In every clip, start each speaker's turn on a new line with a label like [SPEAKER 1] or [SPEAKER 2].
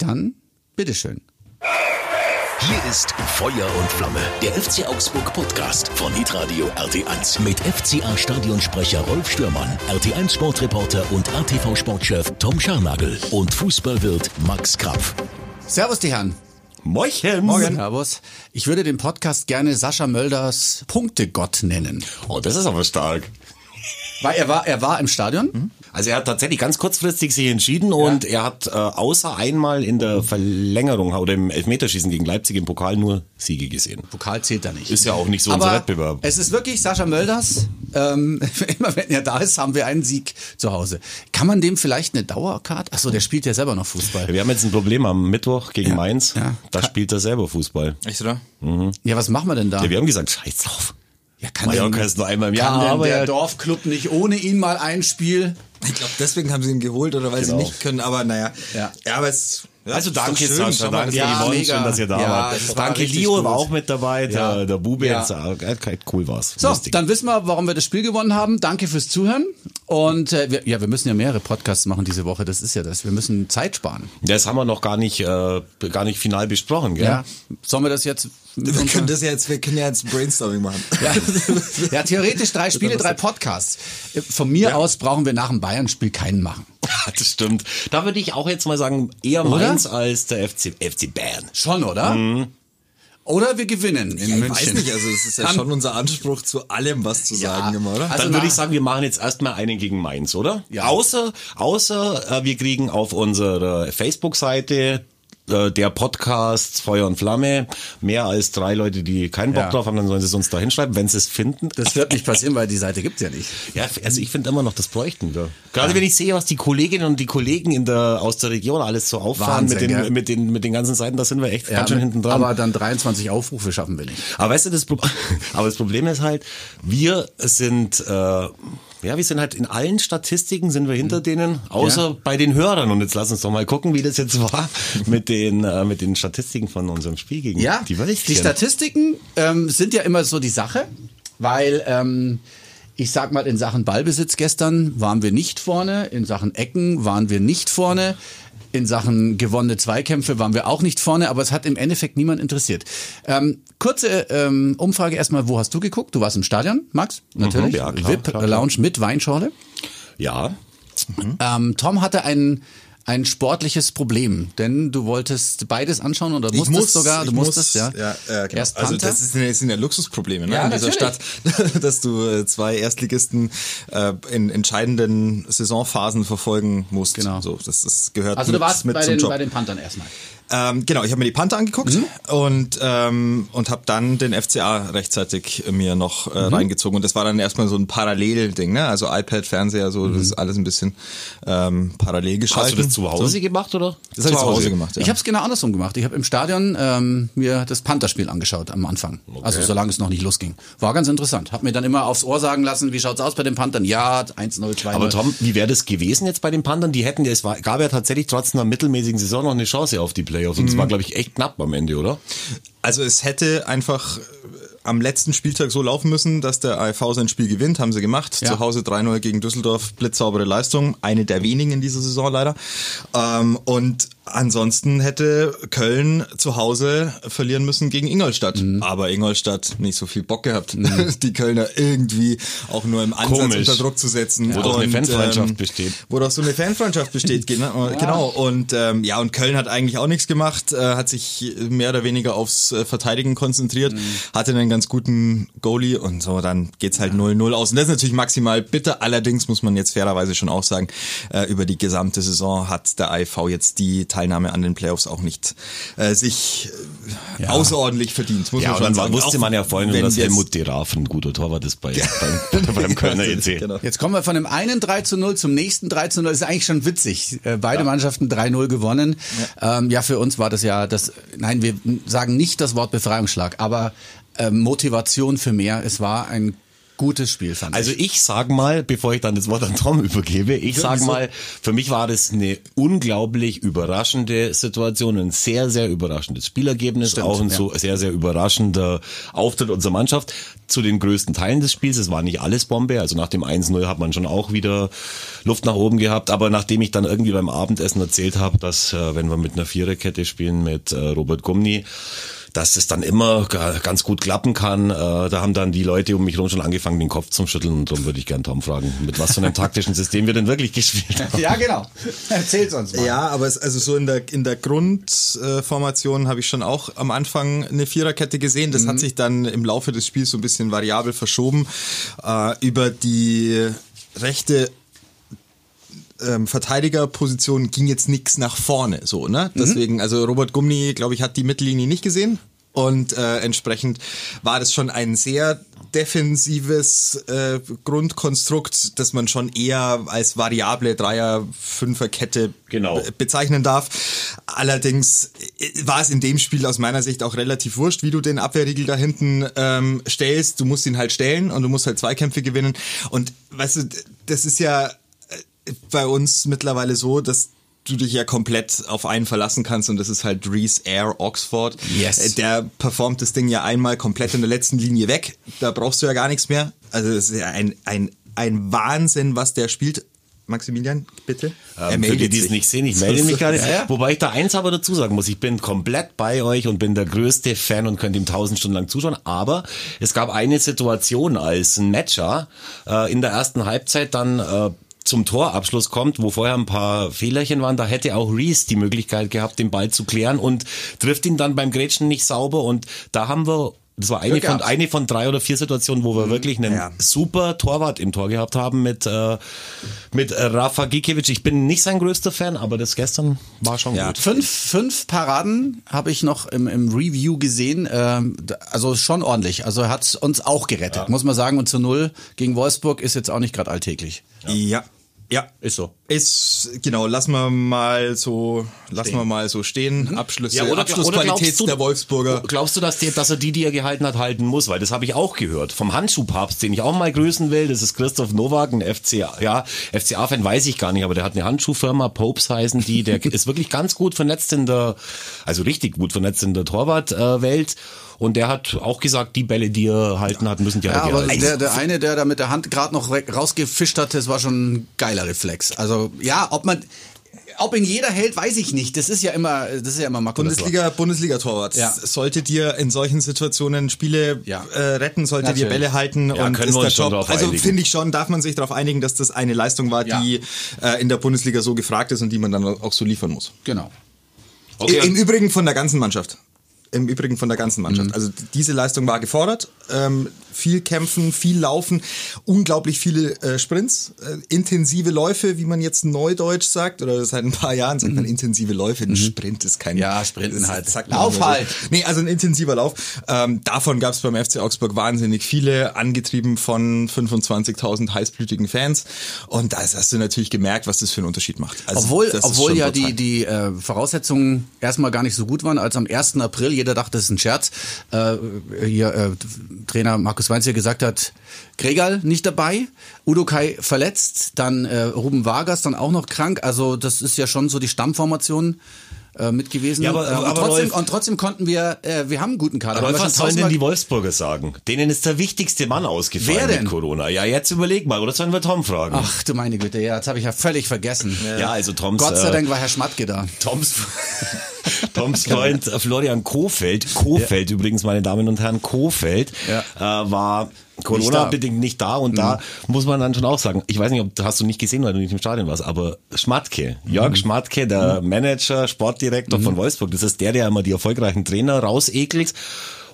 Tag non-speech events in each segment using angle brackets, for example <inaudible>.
[SPEAKER 1] Dann bitteschön.
[SPEAKER 2] Hier ist Feuer und Flamme, der FC Augsburg Podcast von Hitradio RT1 mit FCA Stadionsprecher Rolf Stürmann, RT1 Sportreporter und ATV Sportchef Tom Scharnagel und Fußballwirt Max Krapf.
[SPEAKER 1] Servus, die Herren.
[SPEAKER 3] Moin.
[SPEAKER 1] Morgen. Servus. Ich würde den Podcast gerne Sascha Mölders Punktegott nennen.
[SPEAKER 3] Oh, das ist aber stark.
[SPEAKER 1] Weil er war, er war im Stadion.
[SPEAKER 3] Also er hat tatsächlich ganz kurzfristig sich entschieden und er hat äh, außer einmal in der Verlängerung oder im Elfmeterschießen gegen Leipzig im Pokal nur Siege gesehen.
[SPEAKER 1] Pokal zählt da nicht.
[SPEAKER 3] Ist ja auch nicht so
[SPEAKER 1] Aber
[SPEAKER 3] unser Wettbewerb.
[SPEAKER 1] Es ist wirklich Sascha Mölders. Ähm, <laughs> immer wenn er da ist, haben wir einen Sieg zu Hause. Kann man dem vielleicht eine Dauerkarte? Achso, der spielt ja selber noch Fußball.
[SPEAKER 3] Wir haben jetzt ein Problem am Mittwoch gegen
[SPEAKER 1] Ja,
[SPEAKER 3] Mainz.
[SPEAKER 1] ja.
[SPEAKER 3] Da spielt er selber Fußball.
[SPEAKER 4] Echt, oder?
[SPEAKER 1] Ja, was machen wir denn da?
[SPEAKER 3] Ja, wir haben gesagt, scheiß drauf.
[SPEAKER 1] Ja, kann
[SPEAKER 3] Mallorca
[SPEAKER 1] denn-
[SPEAKER 3] ist nur einmal im
[SPEAKER 1] Kann
[SPEAKER 3] Jahr,
[SPEAKER 1] denn
[SPEAKER 3] aber
[SPEAKER 1] der
[SPEAKER 3] er-
[SPEAKER 1] Dorfclub nicht ohne ihn mal ein Spiel?
[SPEAKER 4] Ich glaube, deswegen haben sie ihn geholt oder weil
[SPEAKER 3] Genau.
[SPEAKER 4] sie nicht können, aber naja.
[SPEAKER 1] Ja.
[SPEAKER 4] ja aber es. Ja,
[SPEAKER 3] Also danke
[SPEAKER 4] schön.
[SPEAKER 3] Sascha, danke
[SPEAKER 4] das
[SPEAKER 3] für
[SPEAKER 1] Ja,
[SPEAKER 3] die
[SPEAKER 1] mega.
[SPEAKER 3] schön, dass ihr da
[SPEAKER 1] Ja,
[SPEAKER 3] wart.
[SPEAKER 1] das war
[SPEAKER 3] Danke,
[SPEAKER 1] richtig
[SPEAKER 3] Leo
[SPEAKER 1] gut.
[SPEAKER 3] war auch mit dabei, der,
[SPEAKER 1] Ja.
[SPEAKER 3] der Bube
[SPEAKER 1] Ja.
[SPEAKER 3] jetzt, äh, cool war's.
[SPEAKER 1] So,
[SPEAKER 3] Lustig.
[SPEAKER 1] dann wissen wir, warum wir das Spiel gewonnen haben. Danke fürs Zuhören. Und äh, wir, ja, wir müssen ja mehrere Podcasts machen diese Woche. Das ist ja das. Wir müssen Zeit sparen.
[SPEAKER 3] Das haben wir noch gar nicht, äh, gar nicht final besprochen, gell?
[SPEAKER 1] Ja. Sollen wir das jetzt?
[SPEAKER 4] Wir können das ja jetzt, wir können ja jetzt Brainstorming machen. <laughs>
[SPEAKER 1] Ja. <laughs> ja, theoretisch drei Spiele, drei Podcasts. Von mir aus brauchen wir nach dem Bayern-Spiel keinen machen. <laughs>
[SPEAKER 3] Das stimmt. Da würde ich auch jetzt mal sagen, eher
[SPEAKER 1] Oder?
[SPEAKER 3] Mainz als der FC, FC Bayern.
[SPEAKER 1] Schon, oder? Oder wir gewinnen in
[SPEAKER 4] Ja, ich
[SPEAKER 1] München.
[SPEAKER 4] weiß nicht, also es ist ja schon unser Anspruch, zu allem was zu
[SPEAKER 1] Ja.
[SPEAKER 4] sagen immer, oder?
[SPEAKER 1] Also
[SPEAKER 3] Dann würde ich sagen, wir machen jetzt erstmal einen gegen Mainz, oder?
[SPEAKER 1] Ja.
[SPEAKER 3] Außer, außer äh, wir kriegen auf unserer Facebook-Seite äh, der Podcast Feuer und Flamme mehr als drei Leute, die keinen Bock
[SPEAKER 1] Ja.
[SPEAKER 3] drauf haben, dann sollen sie es uns da hinschreiben, wenn sie es finden.
[SPEAKER 1] Das wird nicht passieren, weil die Seite gibt's ja nicht.
[SPEAKER 3] Ja, also ich finde immer noch, das bräuchten wir. Gerade wenn ich sehe, was die Kolleginnen und die Kollegen in der, aus der Region alles so auffahren
[SPEAKER 1] Wahnsinn,
[SPEAKER 3] mit, den, mit, den, mit den ganzen Seiten, da sind wir echt
[SPEAKER 1] Ja,
[SPEAKER 3] ganz schön hinten dran.
[SPEAKER 1] Aber dann 23 Aufrufe schaffen wir nicht.
[SPEAKER 3] Aber weißt du, das, Pro- <laughs> aber das Problem ist halt, wir sind, äh, ja, wir sind halt in allen Statistiken sind wir hinter denen, außer
[SPEAKER 1] Ja.
[SPEAKER 3] bei den Hörern. Und jetzt lass uns doch mal gucken, wie das jetzt war <laughs> mit den, äh, mit den Statistiken von unserem Spiel gegen
[SPEAKER 1] Ja,
[SPEAKER 3] die ich
[SPEAKER 1] die Statistiken ähm, sind ja immer so die Sache, weil ähm, ich sag mal, in Sachen Ballbesitz gestern waren wir nicht vorne, in Sachen Ecken waren wir nicht vorne, in Sachen gewonnene Zweikämpfe waren wir auch nicht vorne, aber es hat im Endeffekt niemand interessiert. Ähm, kurze ähm, Umfrage erstmal, wo hast du geguckt? Du warst im Stadion, Max? Natürlich.
[SPEAKER 3] Mhm, ja, klar,
[SPEAKER 1] VIP
[SPEAKER 3] klar, klar.
[SPEAKER 1] Lounge mit Weinschorle.
[SPEAKER 3] Ja,
[SPEAKER 1] Ähm, Tom hatte ein ein sportliches Problem, denn du wolltest beides anschauen oder musstest sogar, du musstest,
[SPEAKER 4] muss,
[SPEAKER 1] ja.
[SPEAKER 4] ja, ja genau.
[SPEAKER 1] Erst
[SPEAKER 4] also
[SPEAKER 1] Panther.
[SPEAKER 4] das ist, das sind ja Luxusprobleme ne,
[SPEAKER 1] Ja,
[SPEAKER 4] in dieser
[SPEAKER 1] natürlich.
[SPEAKER 4] Stadt, <laughs> dass du äh, zwei Erstligisten äh, in entscheidenden Saisonphasen verfolgen musst.
[SPEAKER 1] Genau.
[SPEAKER 4] So, das, das gehört
[SPEAKER 1] Also du warst
[SPEAKER 4] mit
[SPEAKER 1] bei
[SPEAKER 4] zum
[SPEAKER 1] den,
[SPEAKER 4] Job.
[SPEAKER 1] bei den Panthern erstmal.
[SPEAKER 4] Ähm, genau, ich habe mir die Panther angeguckt
[SPEAKER 1] Mhm.
[SPEAKER 4] und ähm, und habe dann den FCA rechtzeitig mir noch äh,
[SPEAKER 1] Mhm.
[SPEAKER 4] reingezogen und das war dann erstmal so ein Parallelding, ne? Also iPad, Fernseher, so das ist alles ein bisschen ähm, parallel geschaltet.
[SPEAKER 3] hast du das zu Hause
[SPEAKER 4] So.
[SPEAKER 3] gemacht, oder?
[SPEAKER 4] Das habe ich zu Hause gemacht. Ja.
[SPEAKER 1] Ich habe es genau andersrum gemacht. Ich habe im Stadion ähm, mir das Pantherspiel angeschaut am Anfang. Also solange es noch nicht losging. War ganz interessant. Hab mir dann immer aufs Ohr sagen lassen, wie schaut's aus bei den Panthern? Ja, 1-0, 2-0.
[SPEAKER 3] Aber Tom, wie wäre das gewesen jetzt bei den Panthern? Die hätten, es war, gab ja tatsächlich trotz einer mittelmäßigen Saison noch eine Chance auf die Playoffs. Und es war, glaube ich, echt knapp am Ende, oder?
[SPEAKER 4] Also es hätte einfach äh, am letzten Spieltag so laufen müssen, dass der AFV sein Spiel gewinnt, haben sie gemacht.
[SPEAKER 1] Ja.
[SPEAKER 4] Zu Hause 3-0 gegen Düsseldorf, blitzsaubere Leistung, eine der wenigen in dieser Saison leider. Ähm, und ansonsten hätte Köln zu Hause verlieren müssen gegen Ingolstadt.
[SPEAKER 1] Mhm.
[SPEAKER 4] Aber Ingolstadt nicht so viel Bock gehabt, <laughs> die Kölner irgendwie auch nur im Ansatz
[SPEAKER 3] Komisch.
[SPEAKER 4] unter Druck zu setzen.
[SPEAKER 3] Wo doch eine
[SPEAKER 4] Und,
[SPEAKER 3] Fanfreundschaft
[SPEAKER 4] ähm,
[SPEAKER 3] besteht.
[SPEAKER 4] Wo doch so eine Fanfreundschaft besteht, genau. <laughs> genau. Und ähm, ja, und Köln hat eigentlich auch nichts gemacht, äh, hat sich mehr oder weniger aufs äh, Verteidigen konzentriert, hatte einen ganz guten Goalie und so, dann geht's halt 0-0 aus. Und das ist natürlich maximal bitter. Allerdings muss man jetzt fairerweise schon auch sagen, äh, über die gesamte Saison hat der IV jetzt die Teilnahme an den Playoffs auch nicht äh, sich äh, außerordentlich verdient. Muss
[SPEAKER 3] Ja,
[SPEAKER 4] man schon
[SPEAKER 3] dann
[SPEAKER 4] sagen.
[SPEAKER 3] wusste
[SPEAKER 4] Auch
[SPEAKER 3] man ja vorhin,
[SPEAKER 4] wenn
[SPEAKER 3] dass Helmut Deraf ein guter Torwart ist bei, <laughs> beim, <laughs> beim Kölner EC.
[SPEAKER 4] Genau.
[SPEAKER 1] Jetzt kommen wir von dem einen 3 zu 0 zum nächsten 3 zu 0. Das ist eigentlich schon witzig. Äh, Beide Mannschaften 3-0 gewonnen. Ja. Ähm, ja, für uns war das ja das, nein, wir sagen nicht das Wort Befreiungsschlag, aber ähm, Motivation für mehr. Es war ein gutes Spiel, fand
[SPEAKER 3] Also
[SPEAKER 1] ich.
[SPEAKER 3] ich sag mal, bevor ich dann das Wort an Tom <laughs> übergebe, ich sag mal, für mich war das eine unglaublich überraschende Situation, ein sehr, sehr überraschendes Spielergebnis,
[SPEAKER 1] Stimmt,
[SPEAKER 3] auch ein
[SPEAKER 1] ja.
[SPEAKER 3] so sehr, sehr überraschender Auftritt unserer Mannschaft. Zu den größten Teilen des Spiels, es war nicht alles Bombe, also nach dem 1-0 hat man schon auch wieder Luft nach oben gehabt, aber nachdem ich dann irgendwie beim Abendessen erzählt habe, dass äh, wenn wir mit einer Viererkette spielen mit äh, Robert Gumni, dass das dann immer ga- ganz gut klappen kann. Äh, da haben dann die Leute um mich herum schon angefangen, den Kopf zum Schütteln. Und darum würde ich gern Tom fragen, mit was für einem taktischen System wir denn wirklich gespielt haben.
[SPEAKER 1] Ja, genau. Erzähl's uns mal.
[SPEAKER 4] Ja, aber es, also so in der in der Grundformation habe ich schon auch am Anfang eine Viererkette gesehen. Das hat sich dann im Laufe des Spiels so ein bisschen variabel verschoben. Äh, über die rechte ähm, Verteidigerposition ging jetzt nichts nach vorne, so ne? Deswegen, also Robert Gumni, glaube ich, hat die Mittellinie nicht gesehen und äh, entsprechend war das schon ein sehr defensives äh, Grundkonstrukt, das man schon eher als variable Dreier Fünfer Kette
[SPEAKER 3] Genau.
[SPEAKER 4] be bezeichnen darf. Allerdings äh, war es in dem Spiel aus meiner Sicht auch relativ wurscht, wie du den Abwehrriegel da hinten ähm, stellst. Du musst ihn halt stellen und du musst halt Zweikämpfe gewinnen und weißt du, das ist ja bei uns mittlerweile so, dass du dich ja komplett auf einen verlassen kannst und das ist halt Reese Air Oxford.
[SPEAKER 1] Yes.
[SPEAKER 4] Äh, Der performt das Ding ja einmal komplett in der letzten Linie weg. Da brauchst du ja gar nichts mehr. Also das ist ja ein, ein, ein Wahnsinn, was der spielt. Maximilian, bitte.
[SPEAKER 3] Ähm, für die, die es nicht sehen, ich melde mich gerade.
[SPEAKER 1] Ja, ja.
[SPEAKER 3] Wobei ich da eins aber dazu sagen muss, ich bin komplett bei euch und bin der größte Fan und könnte ihm tausend Stunden lang zuschauen. Aber es gab eine Situation, als ein Matcher äh, in der ersten Halbzeit dann äh, zum Torabschluss kommt, wo vorher ein paar Fehlerchen waren, da hätte auch Reese die Möglichkeit gehabt, den Ball zu klären und trifft ihn dann beim Grätschen nicht sauber. Und da haben wir das war eine
[SPEAKER 1] Glück
[SPEAKER 3] von,
[SPEAKER 1] gehabt.
[SPEAKER 3] eine von drei oder vier Situationen, wo wir wirklich einen
[SPEAKER 4] Ja.
[SPEAKER 3] super Torwart im Tor gehabt haben mit, äh, mit Rafa Gikiewicz. Ich bin nicht sein größter Fan, aber das gestern war schon
[SPEAKER 4] Ja.
[SPEAKER 3] gut.
[SPEAKER 1] Fünf, fünf Paraden habe ich noch im, im Review gesehen. Ähm, also schon ordentlich. Also er hat uns auch gerettet, muss man sagen. Und zu null gegen Wolfsburg ist jetzt auch nicht gerade alltäglich.
[SPEAKER 4] Ja. Ja.
[SPEAKER 1] Ist so.
[SPEAKER 4] Ist, genau, lassen wir mal so, lassen wir mal so stehen. Abschlüsse,
[SPEAKER 3] Ja, oder,
[SPEAKER 4] Abschlussqualität
[SPEAKER 3] oder du,
[SPEAKER 4] der Wolfsburger.
[SPEAKER 3] Glaubst du, dass, die, dass er die, die er gehalten hat, halten muss? Weil das habe ich auch gehört. Vom Handschuhpapst, den ich auch mal grüßen will, das ist Christoph Nowak, ein FCA, ja, FCA-Fan weiß ich gar nicht, aber der hat eine Handschuhfirma, Popes heißen die, der <laughs> ist wirklich ganz gut vernetzt in der, also richtig gut vernetzt in der Torwartwelt. Und der hat auch gesagt, die Bälle, die er halten hat, müssen die
[SPEAKER 1] Ja,
[SPEAKER 3] auch
[SPEAKER 1] aber der, der eine, der da mit der Hand gerade noch rausgefischt hat, das war schon ein geiler Reflex. Also ja, ob man, ob ihn jeder hält, weiß ich nicht. Das ist ja immer, das ist ja immer Makulatur.
[SPEAKER 4] Bundesliga, Bundesliga-Torwart.
[SPEAKER 1] Ja.
[SPEAKER 4] Sollte dir in solchen Situationen Spiele
[SPEAKER 1] Ja.
[SPEAKER 4] äh, retten, sollte dir. Bälle halten
[SPEAKER 3] Ja,
[SPEAKER 4] und
[SPEAKER 3] können
[SPEAKER 4] ist
[SPEAKER 3] wir
[SPEAKER 4] der
[SPEAKER 3] uns schon
[SPEAKER 4] Job. Also finde ich schon, darf man sich darauf einigen, dass das eine Leistung war,
[SPEAKER 1] Ja.
[SPEAKER 4] die äh, in der Bundesliga so gefragt ist und die man dann auch so liefern muss.
[SPEAKER 1] Genau.
[SPEAKER 3] Okay,
[SPEAKER 4] Im Übrigen von der ganzen Mannschaft. Im Übrigen von der ganzen Mannschaft.
[SPEAKER 1] Mhm.
[SPEAKER 4] Also diese Leistung war gefordert. Ähm, viel kämpfen, viel laufen, unglaublich viele äh, Sprints, äh, intensive Läufe, wie man jetzt neudeutsch sagt, oder seit ein paar Jahren sagt man intensive Läufe. Ein Sprint ist kein
[SPEAKER 1] Mhm. Ja, Sprinten halt. Lauf
[SPEAKER 4] immer so.
[SPEAKER 1] halt.
[SPEAKER 4] Nee, also ein intensiver Lauf. Ähm, davon gab es beim FC Augsburg wahnsinnig viele, angetrieben von 25.000 heißblütigen Fans. Und da hast du natürlich gemerkt, was das für einen Unterschied macht. Also
[SPEAKER 1] Obwohl, obwohl ja
[SPEAKER 4] brutal.
[SPEAKER 1] die, die äh, Voraussetzungen erstmal gar nicht so gut waren, als am 1. April, jeder dachte, das ist ein Scherz, äh, hier äh, Trainer Markus Weinz hier gesagt hat, Gregal nicht dabei, Udo Kai verletzt, dann äh, Ruben Vargas dann auch noch krank, also das ist ja schon so die Stammformation äh, mit gewesen.
[SPEAKER 3] Ja, aber-
[SPEAKER 1] äh, und,
[SPEAKER 3] aber
[SPEAKER 1] trotzdem,
[SPEAKER 3] Rolf-
[SPEAKER 1] und trotzdem konnten wir, äh, wir haben einen guten Kader.
[SPEAKER 3] Aber was sollen denn die Wolfsburger sagen? Denen ist der wichtigste Mann ausgefallen
[SPEAKER 1] Wer denn?
[SPEAKER 3] mit Corona. Ja, jetzt überleg mal, oder sollen wir Tom fragen?
[SPEAKER 1] Ach du meine Güte, ja, jetzt habe ich ja völlig vergessen.
[SPEAKER 3] Ja, also Toms,
[SPEAKER 1] Gott sei
[SPEAKER 3] äh,
[SPEAKER 1] Dank war Herr Schmatke da.
[SPEAKER 3] Toms, <laughs> Toms Freund äh, Florian Kofeld, Kofeld übrigens, meine Damen und Herren, Kofeld,
[SPEAKER 1] Ja.
[SPEAKER 3] äh, war Corona-bedingt nicht da und da
[SPEAKER 1] Mhm.
[SPEAKER 3] muss man dann schon auch sagen, ich weiß nicht, ob hast du nicht gesehen, weil du nicht im Stadion warst, aber Schmatke, Jörg
[SPEAKER 1] Mhm.
[SPEAKER 3] Schmatke, der Manager, Sportdirektor von Wolfsburg, das ist der, der immer die erfolgreichen Trainer rausekelt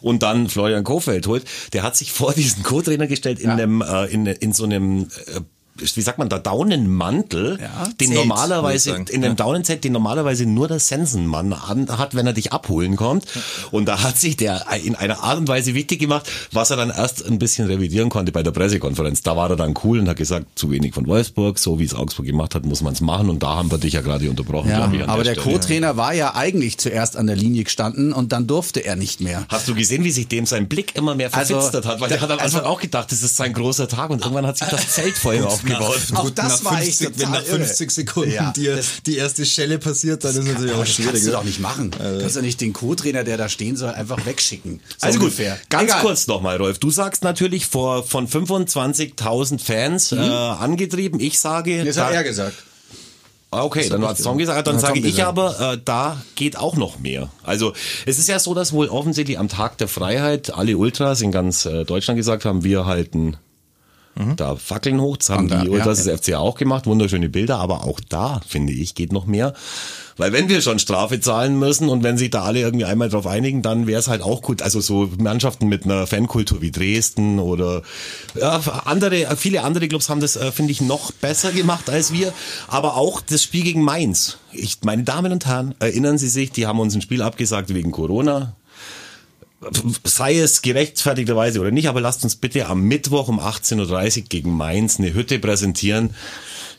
[SPEAKER 3] und dann Florian Kofeld holt, der hat sich vor diesen Co-Trainer gestellt in
[SPEAKER 1] Ja.
[SPEAKER 3] einem, äh, in, in so einem äh, wie sagt man, der Daunenmantel,
[SPEAKER 1] Ja,
[SPEAKER 3] den
[SPEAKER 4] Zelt,
[SPEAKER 3] normalerweise, in dem. Daunenzelt, den normalerweise nur der Sensenmann an, hat, wenn er dich abholen kommt. Und da hat sich der in einer Art und Weise wichtig gemacht, was er dann erst ein bisschen revidieren konnte bei der Pressekonferenz. Da war er dann cool und hat gesagt, zu wenig von Wolfsburg, so wie es Augsburg gemacht hat, muss man es machen. Und da haben wir dich ja gerade unterbrochen.
[SPEAKER 1] Ja,
[SPEAKER 3] ich,
[SPEAKER 1] aber der
[SPEAKER 3] Stelle.
[SPEAKER 1] Co-Trainer war ja eigentlich zuerst an der Linie gestanden und dann durfte er nicht mehr.
[SPEAKER 3] Hast du gesehen, wie sich dem sein Blick immer mehr
[SPEAKER 1] Also,
[SPEAKER 3] verfinstert hat? Weil der hat am
[SPEAKER 1] also-
[SPEAKER 3] Anfang auch gedacht, das ist sein großer Tag und irgendwann hat sich das Zelt Feuer aufgebaut.
[SPEAKER 1] Auch
[SPEAKER 4] Gut,
[SPEAKER 1] das
[SPEAKER 4] nach
[SPEAKER 1] war echt
[SPEAKER 4] 50, wenn
[SPEAKER 1] total
[SPEAKER 4] nach 50
[SPEAKER 1] irre.
[SPEAKER 4] Sekunden
[SPEAKER 1] Ja,
[SPEAKER 4] dir
[SPEAKER 1] das-
[SPEAKER 4] die erste Schelle passiert, dann ist natürlich
[SPEAKER 1] Aber
[SPEAKER 4] auch
[SPEAKER 1] das
[SPEAKER 4] schwierig.
[SPEAKER 1] kannst du doch nicht machen. Du kannst ja nicht den Co-Trainer, der da stehen soll, einfach wegschicken. So
[SPEAKER 3] Also gut,
[SPEAKER 1] ungefähr.
[SPEAKER 3] ganz
[SPEAKER 1] Egal.
[SPEAKER 3] kurz nochmal, Rolf. Du sagst natürlich vor von 25.000 Fans äh, angetrieben. Ich sage,
[SPEAKER 1] Das
[SPEAKER 3] da,
[SPEAKER 1] hat er gesagt.
[SPEAKER 3] Ah, okay, dann hat Tom gesagt. Dann sage ich aber, äh, da geht auch noch mehr. Also es ist ja so, dass wohl offensichtlich am Tag der Freiheit alle Ultras in ganz äh, Deutschland gesagt haben, wir halten da Fackeln hoch. Das haben
[SPEAKER 1] Und da,
[SPEAKER 3] die Ultras
[SPEAKER 1] ja.
[SPEAKER 3] FCA auch gemacht. Wunderschöne Bilder, aber auch da, finde ich, geht noch mehr. Weil wenn wir schon Strafe zahlen müssen und wenn sich da alle irgendwie einmal drauf einigen, dann wäre es halt auch gut. Also so Mannschaften mit einer Fankultur wie Dresden oder ja, andere, viele andere Clubs haben das, äh, finde ich, noch besser gemacht als wir. Aber auch das Spiel gegen Mainz. Ich, meine Damen und Herren, erinnern Sie sich, die haben uns ein Spiel abgesagt wegen Corona sei es gerechtfertigterweise oder nicht, aber lasst uns bitte am Mittwoch um 18.30 Uhr gegen Mainz eine Hütte präsentieren,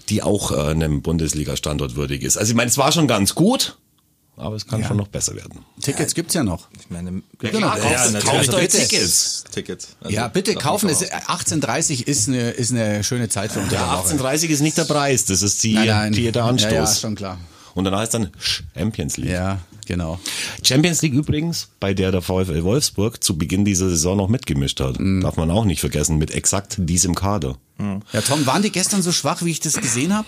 [SPEAKER 3] die auch äh, einem Bundesliga-Standort würdig ist. Also ich meine, es war schon ganz gut, aber es kann schon noch besser werden.
[SPEAKER 1] Tickets gibt's ja noch.
[SPEAKER 4] Ich meine,
[SPEAKER 3] Ja, klar, kauft-
[SPEAKER 4] natürlich.
[SPEAKER 3] kauft euch
[SPEAKER 1] bitte.
[SPEAKER 3] Tickets.
[SPEAKER 4] Ticket. Also,
[SPEAKER 1] Ja, bitte kaufen. Es, 18.30 ist eine, ist eine schöne Zeit für unter
[SPEAKER 3] Ja,
[SPEAKER 1] der Woche.
[SPEAKER 3] 18.30 ist nicht der Preis, das ist die,
[SPEAKER 1] Nein, nein.
[SPEAKER 3] die der Anstoß.
[SPEAKER 1] Ja, ja, schon klar.
[SPEAKER 3] Und danach ist dann Champions League.
[SPEAKER 1] Ja, genau.
[SPEAKER 3] Champions League übrigens, bei der der VfL Wolfsburg zu Beginn dieser Saison noch mitgemischt hat.
[SPEAKER 1] Mhm.
[SPEAKER 3] Darf man auch nicht vergessen, mit exakt diesem Kader.
[SPEAKER 1] Ja, Tom, waren die gestern so schwach, wie ich das gesehen habe?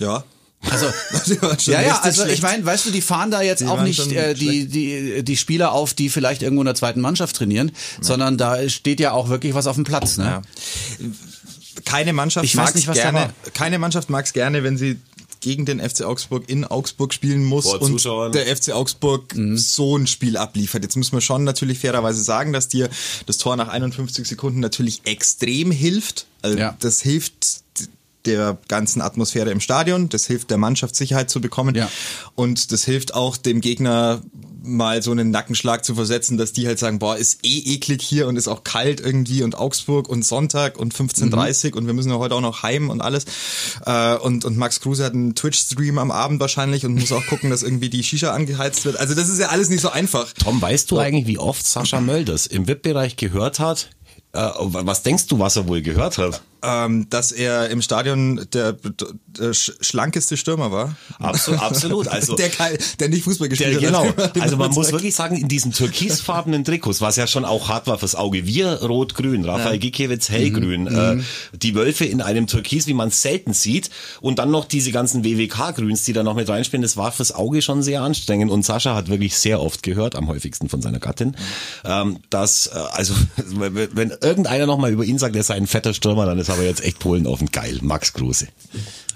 [SPEAKER 4] Ja.
[SPEAKER 1] Also, <laughs> ja, ja, also ich
[SPEAKER 4] schlecht.
[SPEAKER 1] meine, weißt du, die fahren da jetzt
[SPEAKER 4] Die
[SPEAKER 1] auch nicht äh, die, die, die Spieler auf, die vielleicht irgendwo in der zweiten Mannschaft trainieren, sondern da steht ja auch wirklich was auf dem Platz. Ne?
[SPEAKER 4] Ja. Keine Mannschaft
[SPEAKER 1] Ich weiß
[SPEAKER 4] mag's
[SPEAKER 1] nicht, was da
[SPEAKER 4] gerne, keine Mannschaft mag es gerne, wenn sie gegen den FC Augsburg in Augsburg spielen muss
[SPEAKER 3] Vor
[SPEAKER 4] und
[SPEAKER 3] Zuschauern.
[SPEAKER 4] der FC Augsburg
[SPEAKER 1] Mhm.
[SPEAKER 4] so ein Spiel abliefert. Jetzt müssen wir schon natürlich fairerweise sagen, dass dir das Tor nach 51 Sekunden natürlich extrem hilft. Also
[SPEAKER 1] Ja.
[SPEAKER 4] Das hilft der ganzen Atmosphäre im Stadion, das hilft der Mannschaft Sicherheit zu bekommen
[SPEAKER 1] Ja.
[SPEAKER 4] und das hilft auch dem Gegner mal so einen Nackenschlag zu versetzen, dass die halt sagen, boah, ist eh eklig hier und ist auch kalt irgendwie und Augsburg und Sonntag und 15.30 und wir müssen ja heute auch noch heim und alles. Äh, und, und Max Kruse hat einen Twitch-Stream am Abend wahrscheinlich und muss auch gucken, dass irgendwie die Shisha angeheizt wird. Also das ist ja alles nicht so einfach.
[SPEAKER 3] Tom, weißt du eigentlich, wie oft Sascha Mölders im VIP-Bereich gehört hat? Äh, was denkst du, was er wohl gehört hat?
[SPEAKER 4] Ähm, dass er im Stadion der, der sch- schlankeste Stürmer war.
[SPEAKER 3] Absolut, absolut. <laughs> Also
[SPEAKER 4] der, der nicht Fußball gespielt
[SPEAKER 3] Der, genau.
[SPEAKER 4] hat. <laughs>
[SPEAKER 3] Also man muss wirklich sagen, in diesen türkisfarbenen Trikots, was ja schon auch hart war fürs Auge, wir rot-grün, Rafael Gikiewicz hellgrün,
[SPEAKER 1] Mhm.
[SPEAKER 3] äh, die Wölfe in einem Türkis, wie man es selten sieht, und dann noch diese ganzen WWK-Grüns, die da noch mit reinspielen, das war fürs Auge schon sehr anstrengend. Und Sascha hat wirklich sehr oft gehört, am häufigsten von seiner Gattin, ähm, dass, äh, also wenn <laughs> wenn irgendeiner noch mal über ihn sagt, er sei ein fetter Stürmer, dann ist aber jetzt echt Polen offen. Geil, Max Kruse.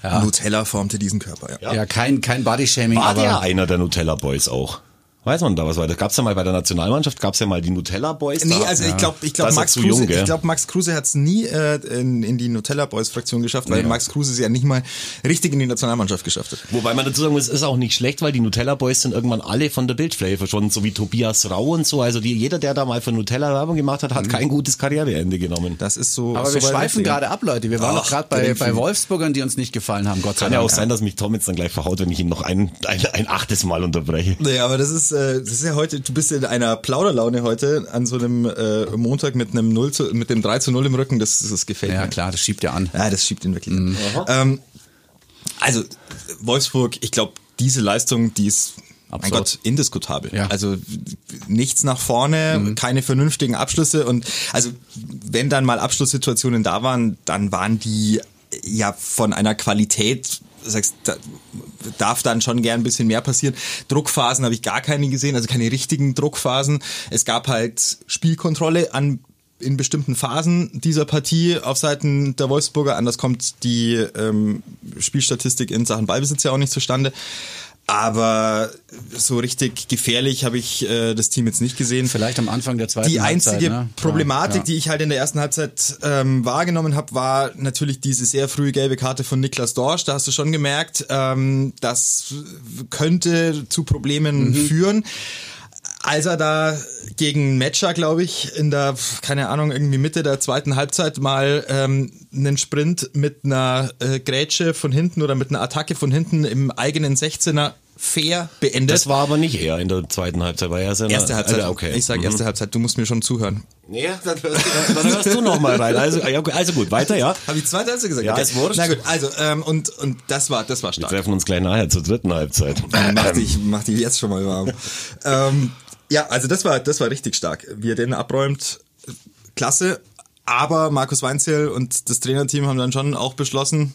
[SPEAKER 4] Nutella formte diesen Körper, ja.
[SPEAKER 1] Ja, kein, kein Bodyshaming,
[SPEAKER 3] War der
[SPEAKER 1] aber
[SPEAKER 3] einer der Nutella Boys auch? Weiß man da was weiter? Gab's ja mal bei der Nationalmannschaft, gab's ja mal die Nutella Boys.
[SPEAKER 4] Nee,
[SPEAKER 3] da.
[SPEAKER 4] also ich glaube, ich glaube
[SPEAKER 3] er
[SPEAKER 4] Max Kruse,
[SPEAKER 3] jung,
[SPEAKER 4] ich glaube Max Kruse hat es nie äh, in, in die Nutella Boys Fraktion geschafft, weil Max Kruse es ja nicht mal richtig in die Nationalmannschaft geschafft hat.
[SPEAKER 3] Wobei man dazu sagen muss, es ist auch nicht schlecht, weil die Nutella Boys sind irgendwann alle von der Bildfläche verschwunden, so wie Tobias Rau und so. Also die, jeder, der da mal für Nutella Werbung gemacht hat, hat kein gutes Karriereende genommen.
[SPEAKER 4] Das ist so.
[SPEAKER 1] aber
[SPEAKER 4] so
[SPEAKER 1] wir schweifen
[SPEAKER 4] ja.
[SPEAKER 1] gerade ab, Leute. Wir waren
[SPEAKER 4] Ach,
[SPEAKER 1] gerade bei, bei Wolfsburgern, die uns nicht gefallen haben. Gott sei
[SPEAKER 3] Kann ja
[SPEAKER 1] Dank.
[SPEAKER 3] auch sein, dass mich Tom jetzt dann gleich verhaut, wenn ich ihn noch ein, ein, ein achtes Mal unterbreche.
[SPEAKER 4] Nee, aber das ist, äh, das ist ja heute, du bist in einer Plauderlaune heute an so einem äh, Montag mit einem 0 zu, mit dem 3 zu 0 im Rücken, das, das gefällt
[SPEAKER 1] Ja,
[SPEAKER 4] mir.
[SPEAKER 1] klar, das schiebt ja an.
[SPEAKER 4] Ja, das schiebt ihn wirklich an. Ähm, also, Wolfsburg, ich glaube, diese Leistung, die ist, mein
[SPEAKER 1] Absolut.
[SPEAKER 4] Gott, indiskutabel.
[SPEAKER 1] Ja.
[SPEAKER 4] Also nichts nach vorne, keine vernünftigen Abschlüsse und also wenn dann mal Abschlusssituationen da waren, dann waren die ja von einer Qualität, sagst, da darf dann schon gern ein bisschen mehr passieren. Druckphasen habe ich gar keine gesehen, also keine richtigen Druckphasen. Es gab halt Spielkontrolle an in bestimmten Phasen dieser Partie auf Seiten der Wolfsburger. Anders kommt die ähm, Spielstatistik in Sachen Ballbesitz ja auch nicht zustande. Aber so richtig gefährlich habe ich äh, das Team jetzt nicht gesehen.
[SPEAKER 1] Vielleicht am Anfang der zweiten
[SPEAKER 4] Die
[SPEAKER 1] Halbzeit,
[SPEAKER 4] einzige
[SPEAKER 1] ne?
[SPEAKER 4] Problematik,
[SPEAKER 1] Ja, ja.
[SPEAKER 4] die ich halt in der ersten Halbzeit ähm, wahrgenommen habe, war natürlich diese sehr frühe gelbe Karte von Niklas Dorsch. Da hast du schon gemerkt, ähm, das könnte zu Problemen
[SPEAKER 1] Mhm.
[SPEAKER 4] führen. Als er da gegen Matcher, glaube ich, in der, keine Ahnung, irgendwie Mitte der zweiten Halbzeit mal ähm, einen Sprint mit einer äh, Grätsche von hinten oder mit einer Attacke von hinten im eigenen 16er fair beendet.
[SPEAKER 3] Das war aber nicht er in der zweiten Halbzeit, war er
[SPEAKER 4] erste Halbzeit.
[SPEAKER 3] Ah, okay.
[SPEAKER 4] Ich sage erste Halbzeit, du musst mir schon zuhören.
[SPEAKER 3] Nee, <laughs> dann hörst du, dann hörst du noch mal rein. Also, ja, also gut, weiter, ja.
[SPEAKER 4] Habe ich zweite Halbzeit gesagt?
[SPEAKER 3] Ja, ist wurscht.
[SPEAKER 4] Na gut, also, ähm, und, und das war, das war
[SPEAKER 3] Wir
[SPEAKER 4] stark.
[SPEAKER 3] treffen uns gleich nachher zur dritten Halbzeit.
[SPEAKER 4] Mach <laughs> dich, mach dich jetzt schon mal warm. <laughs> ähm, ja, also das war, das war richtig stark. Wie er den abräumt, klasse. Aber Markus Weinzierl und das Trainerteam haben dann schon auch beschlossen,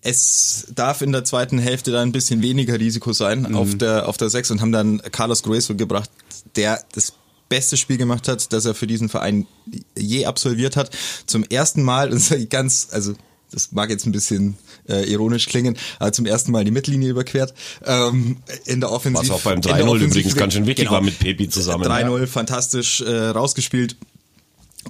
[SPEAKER 4] es darf in der zweiten Hälfte da ein bisschen weniger Risiko sein auf der auf der 6 und haben dann Carlos Grueso gebracht, der das beste Spiel gemacht hat, das er für diesen Verein je absolviert hat. Zum ersten Mal, <laughs> und ganz, also das mag jetzt ein bisschen äh, ironisch klingen, aber zum ersten Mal die Mittellinie überquert. Ähm, in der Offensive.
[SPEAKER 3] Was auch beim
[SPEAKER 4] in der
[SPEAKER 3] 3-0
[SPEAKER 4] Offensive-
[SPEAKER 3] übrigens ganz schön wichtig
[SPEAKER 4] Genau.
[SPEAKER 3] war mit Pepi zusammen.
[SPEAKER 4] 3-0, fantastisch äh, rausgespielt.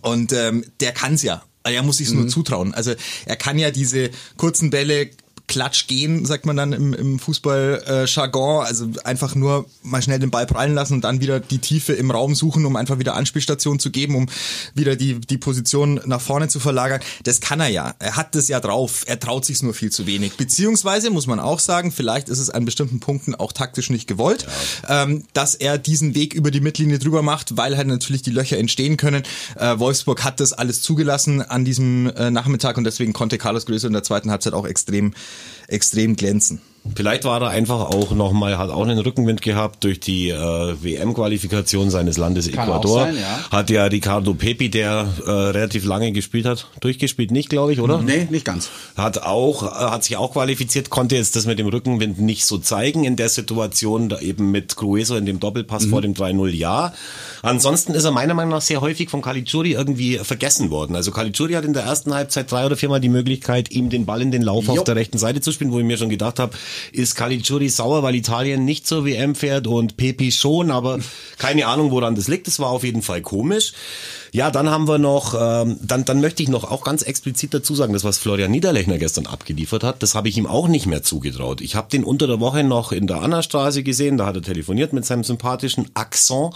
[SPEAKER 4] Und ähm, der kann's ja. Er muss sich's nur zutrauen. Also er kann ja diese kurzen Bälle Klatsch gehen, sagt man dann im, im Fußball-Jargon. Also einfach nur mal schnell den Ball prallen lassen und dann wieder die Tiefe im Raum suchen, um einfach wieder Anspielstation zu geben, um wieder die, die Position nach vorne zu verlagern. Das kann er ja. Er hat das ja drauf. Er traut sich's nur viel zu wenig. Beziehungsweise muss man auch sagen, vielleicht ist es an bestimmten Punkten auch taktisch nicht gewollt, ähm, dass er diesen Weg über die Mittellinie drüber macht, weil halt natürlich die Löcher entstehen können. Äh, Wolfsburg hat das alles zugelassen an diesem äh, Nachmittag und deswegen konnte Carlos Größe in der zweiten Halbzeit auch extrem, extrem glänzen.
[SPEAKER 3] Vielleicht war er einfach auch nochmal, hat auch einen Rückenwind gehabt durch die äh, WM-Qualifikation seines Landes
[SPEAKER 1] Kann
[SPEAKER 3] Ecuador.
[SPEAKER 1] sein, ja.
[SPEAKER 3] Hat ja Ricardo Pepi, der äh, relativ lange gespielt hat, durchgespielt nicht, glaube ich, oder?
[SPEAKER 1] Nee, nicht ganz.
[SPEAKER 3] Hat auch, äh, hat sich auch qualifiziert, konnte jetzt das mit dem Rückenwind nicht so zeigen in der Situation, da eben mit Grueso in dem Doppelpass vor dem 3-0 ja. Ansonsten ist er meiner Meinung nach sehr häufig von Caligiuri irgendwie vergessen worden. Also Caligiuri hat in der ersten Halbzeit drei oder viermal die Möglichkeit, ihm den Ball in den Lauf auf
[SPEAKER 1] Jo.
[SPEAKER 3] der rechten Seite zu spielen, wo ich mir schon gedacht habe, ist Caligiuri sauer, weil Italien nicht zur WM fährt und Pepi schon, aber keine Ahnung, woran das liegt. Das war auf jeden Fall komisch. Ja, dann haben wir noch, ähm, dann, dann möchte ich noch auch ganz explizit dazu sagen, das, was Florian Niederlechner gestern abgeliefert hat, das habe ich ihm auch nicht mehr zugetraut. Ich habe den unter der Woche noch in der Annastraße gesehen, da hat er telefoniert mit seinem sympathischen Akzent.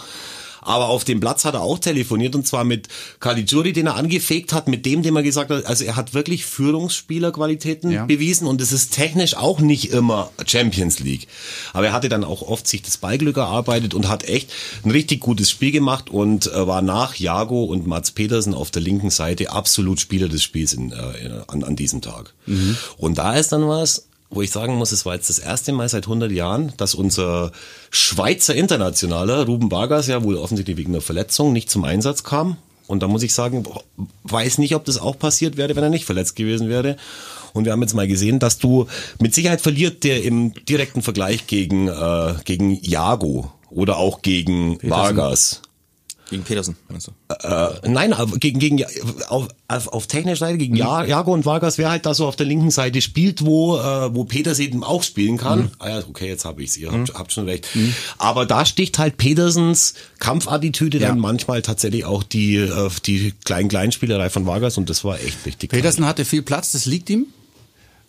[SPEAKER 3] Aber auf dem Platz hat er auch telefoniert und zwar mit Caligiuri, den er angefegt hat, mit dem, dem er gesagt hat, also er hat wirklich Führungsspielerqualitäten
[SPEAKER 1] Ja.
[SPEAKER 3] bewiesen und es ist technisch auch nicht immer Champions League. Aber er hatte dann auch oft sich das Ballglück erarbeitet und hat echt ein richtig gutes Spiel gemacht und äh, war nach Jago und Mats Petersen auf der linken Seite absolut Spieler des Spiels in, äh, an, an diesem Tag. Und da ist dann was, wo ich sagen muss, es war jetzt das erste Mal seit 100 Jahren, dass unser Schweizer Internationaler Ruben Vargas ja wohl offensichtlich wegen einer Verletzung nicht zum Einsatz kam. Und da muss ich sagen, weiß nicht, ob das auch passiert wäre, wenn er nicht verletzt gewesen wäre. Und wir haben jetzt mal gesehen, dass du mit Sicherheit verliert der im direkten Vergleich gegen, äh, gegen Jago oder auch gegen Vargas.
[SPEAKER 4] Gegen Petersen. Also.
[SPEAKER 3] Äh, nein, aber gegen, gegen auf, auf, auf technischer Seite gegen ja, Jago und Vargas, wer halt da so auf der linken Seite spielt, wo, äh, wo Petersen eben auch spielen kann. Ah ja, okay, jetzt habe ich's, ihr habt, habt schon recht. Aber da sticht halt Petersens Kampfattitüde
[SPEAKER 1] Ja.
[SPEAKER 3] dann manchmal tatsächlich auch die, äh, die kleinen Kleinspielerei von Vargas und das war echt richtig.
[SPEAKER 1] Petersen hatte viel Platz, das liegt ihm.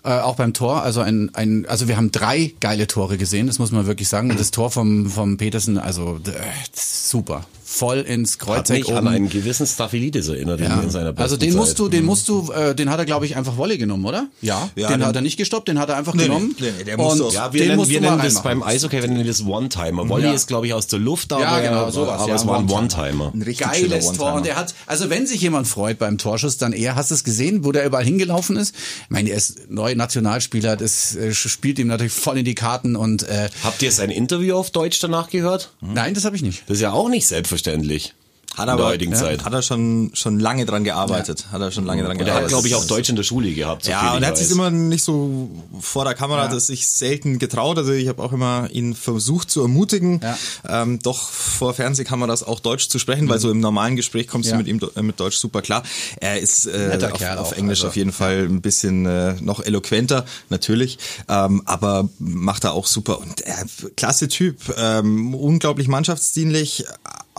[SPEAKER 1] Äh, auch beim Tor, also ein, ein, also wir haben drei geile Tore gesehen, das muss man wirklich sagen. Das Tor vom, vom Petersen, also äh, super. Voll ins
[SPEAKER 3] Hat
[SPEAKER 1] Kreuzeck
[SPEAKER 3] mich an
[SPEAKER 1] oben.
[SPEAKER 3] einen gewissen Staphylidis erinnert in, in seiner besten
[SPEAKER 1] Also den musst
[SPEAKER 3] Zeit.
[SPEAKER 1] du, den musst du, äh, den hat er glaube ich einfach Wolle genommen, oder? Ja.
[SPEAKER 4] Ja,
[SPEAKER 1] den
[SPEAKER 4] den-
[SPEAKER 1] hat er nicht gestoppt, den hat er einfach
[SPEAKER 4] Nee, nee,
[SPEAKER 1] genommen.
[SPEAKER 4] nee, nee, der musste
[SPEAKER 1] und
[SPEAKER 3] Ja, wir
[SPEAKER 1] den
[SPEAKER 3] nennen,
[SPEAKER 1] musst
[SPEAKER 3] wir nennen das beim Eishockey, wir nennen das One-Timer. Volley
[SPEAKER 1] Ja.
[SPEAKER 3] ist, glaube ich, aus der Luft, aber,
[SPEAKER 1] Ja, genau, sowas,
[SPEAKER 3] aber
[SPEAKER 1] ja,
[SPEAKER 3] es war ein
[SPEAKER 1] One-Timer.
[SPEAKER 4] Ein richtig
[SPEAKER 1] Geiles Tor.
[SPEAKER 4] One-Timer.
[SPEAKER 1] Und er hat, also wenn sich jemand freut beim Torschuss, dann er. Hast du es gesehen, wo der überall hingelaufen ist? Ich meine, er ist neu Nationalspieler, das äh, spielt ihm natürlich voll in die Karten und äh,
[SPEAKER 3] Habt ihr sein Interview auf Deutsch danach gehört?
[SPEAKER 1] nein, das habe ich nicht.
[SPEAKER 3] Das ist ja auch nicht selbstverständlich.
[SPEAKER 4] Hat
[SPEAKER 3] in
[SPEAKER 4] aber,
[SPEAKER 3] der heutigen
[SPEAKER 4] ja,
[SPEAKER 3] Zeit.
[SPEAKER 4] hat er schon, schon lange dran gearbeitet. Hat er schon lange dran
[SPEAKER 3] Und er
[SPEAKER 4] gearbeitet.
[SPEAKER 3] hat, glaube ich, auch Deutsch in der Schule gehabt. so
[SPEAKER 4] Ja, und
[SPEAKER 3] ich
[SPEAKER 4] er hat sich immer nicht so vor der Kamera,
[SPEAKER 1] Ja.
[SPEAKER 4] das sich selten getraut. Also ich habe auch immer ihn versucht zu ermutigen,
[SPEAKER 1] Ja.
[SPEAKER 4] ähm, doch vor Fernsehkameras auch Deutsch zu sprechen, weil so im normalen Gespräch kommst
[SPEAKER 1] Ja.
[SPEAKER 4] du mit ihm äh, mit Deutsch super klar. Er ist äh, auf, auf Englisch
[SPEAKER 1] also,
[SPEAKER 4] auf jeden Fall ein bisschen äh, noch eloquenter, natürlich, ähm, aber macht er auch super. Und er, klasse Typ, ähm, unglaublich mannschaftsdienlich,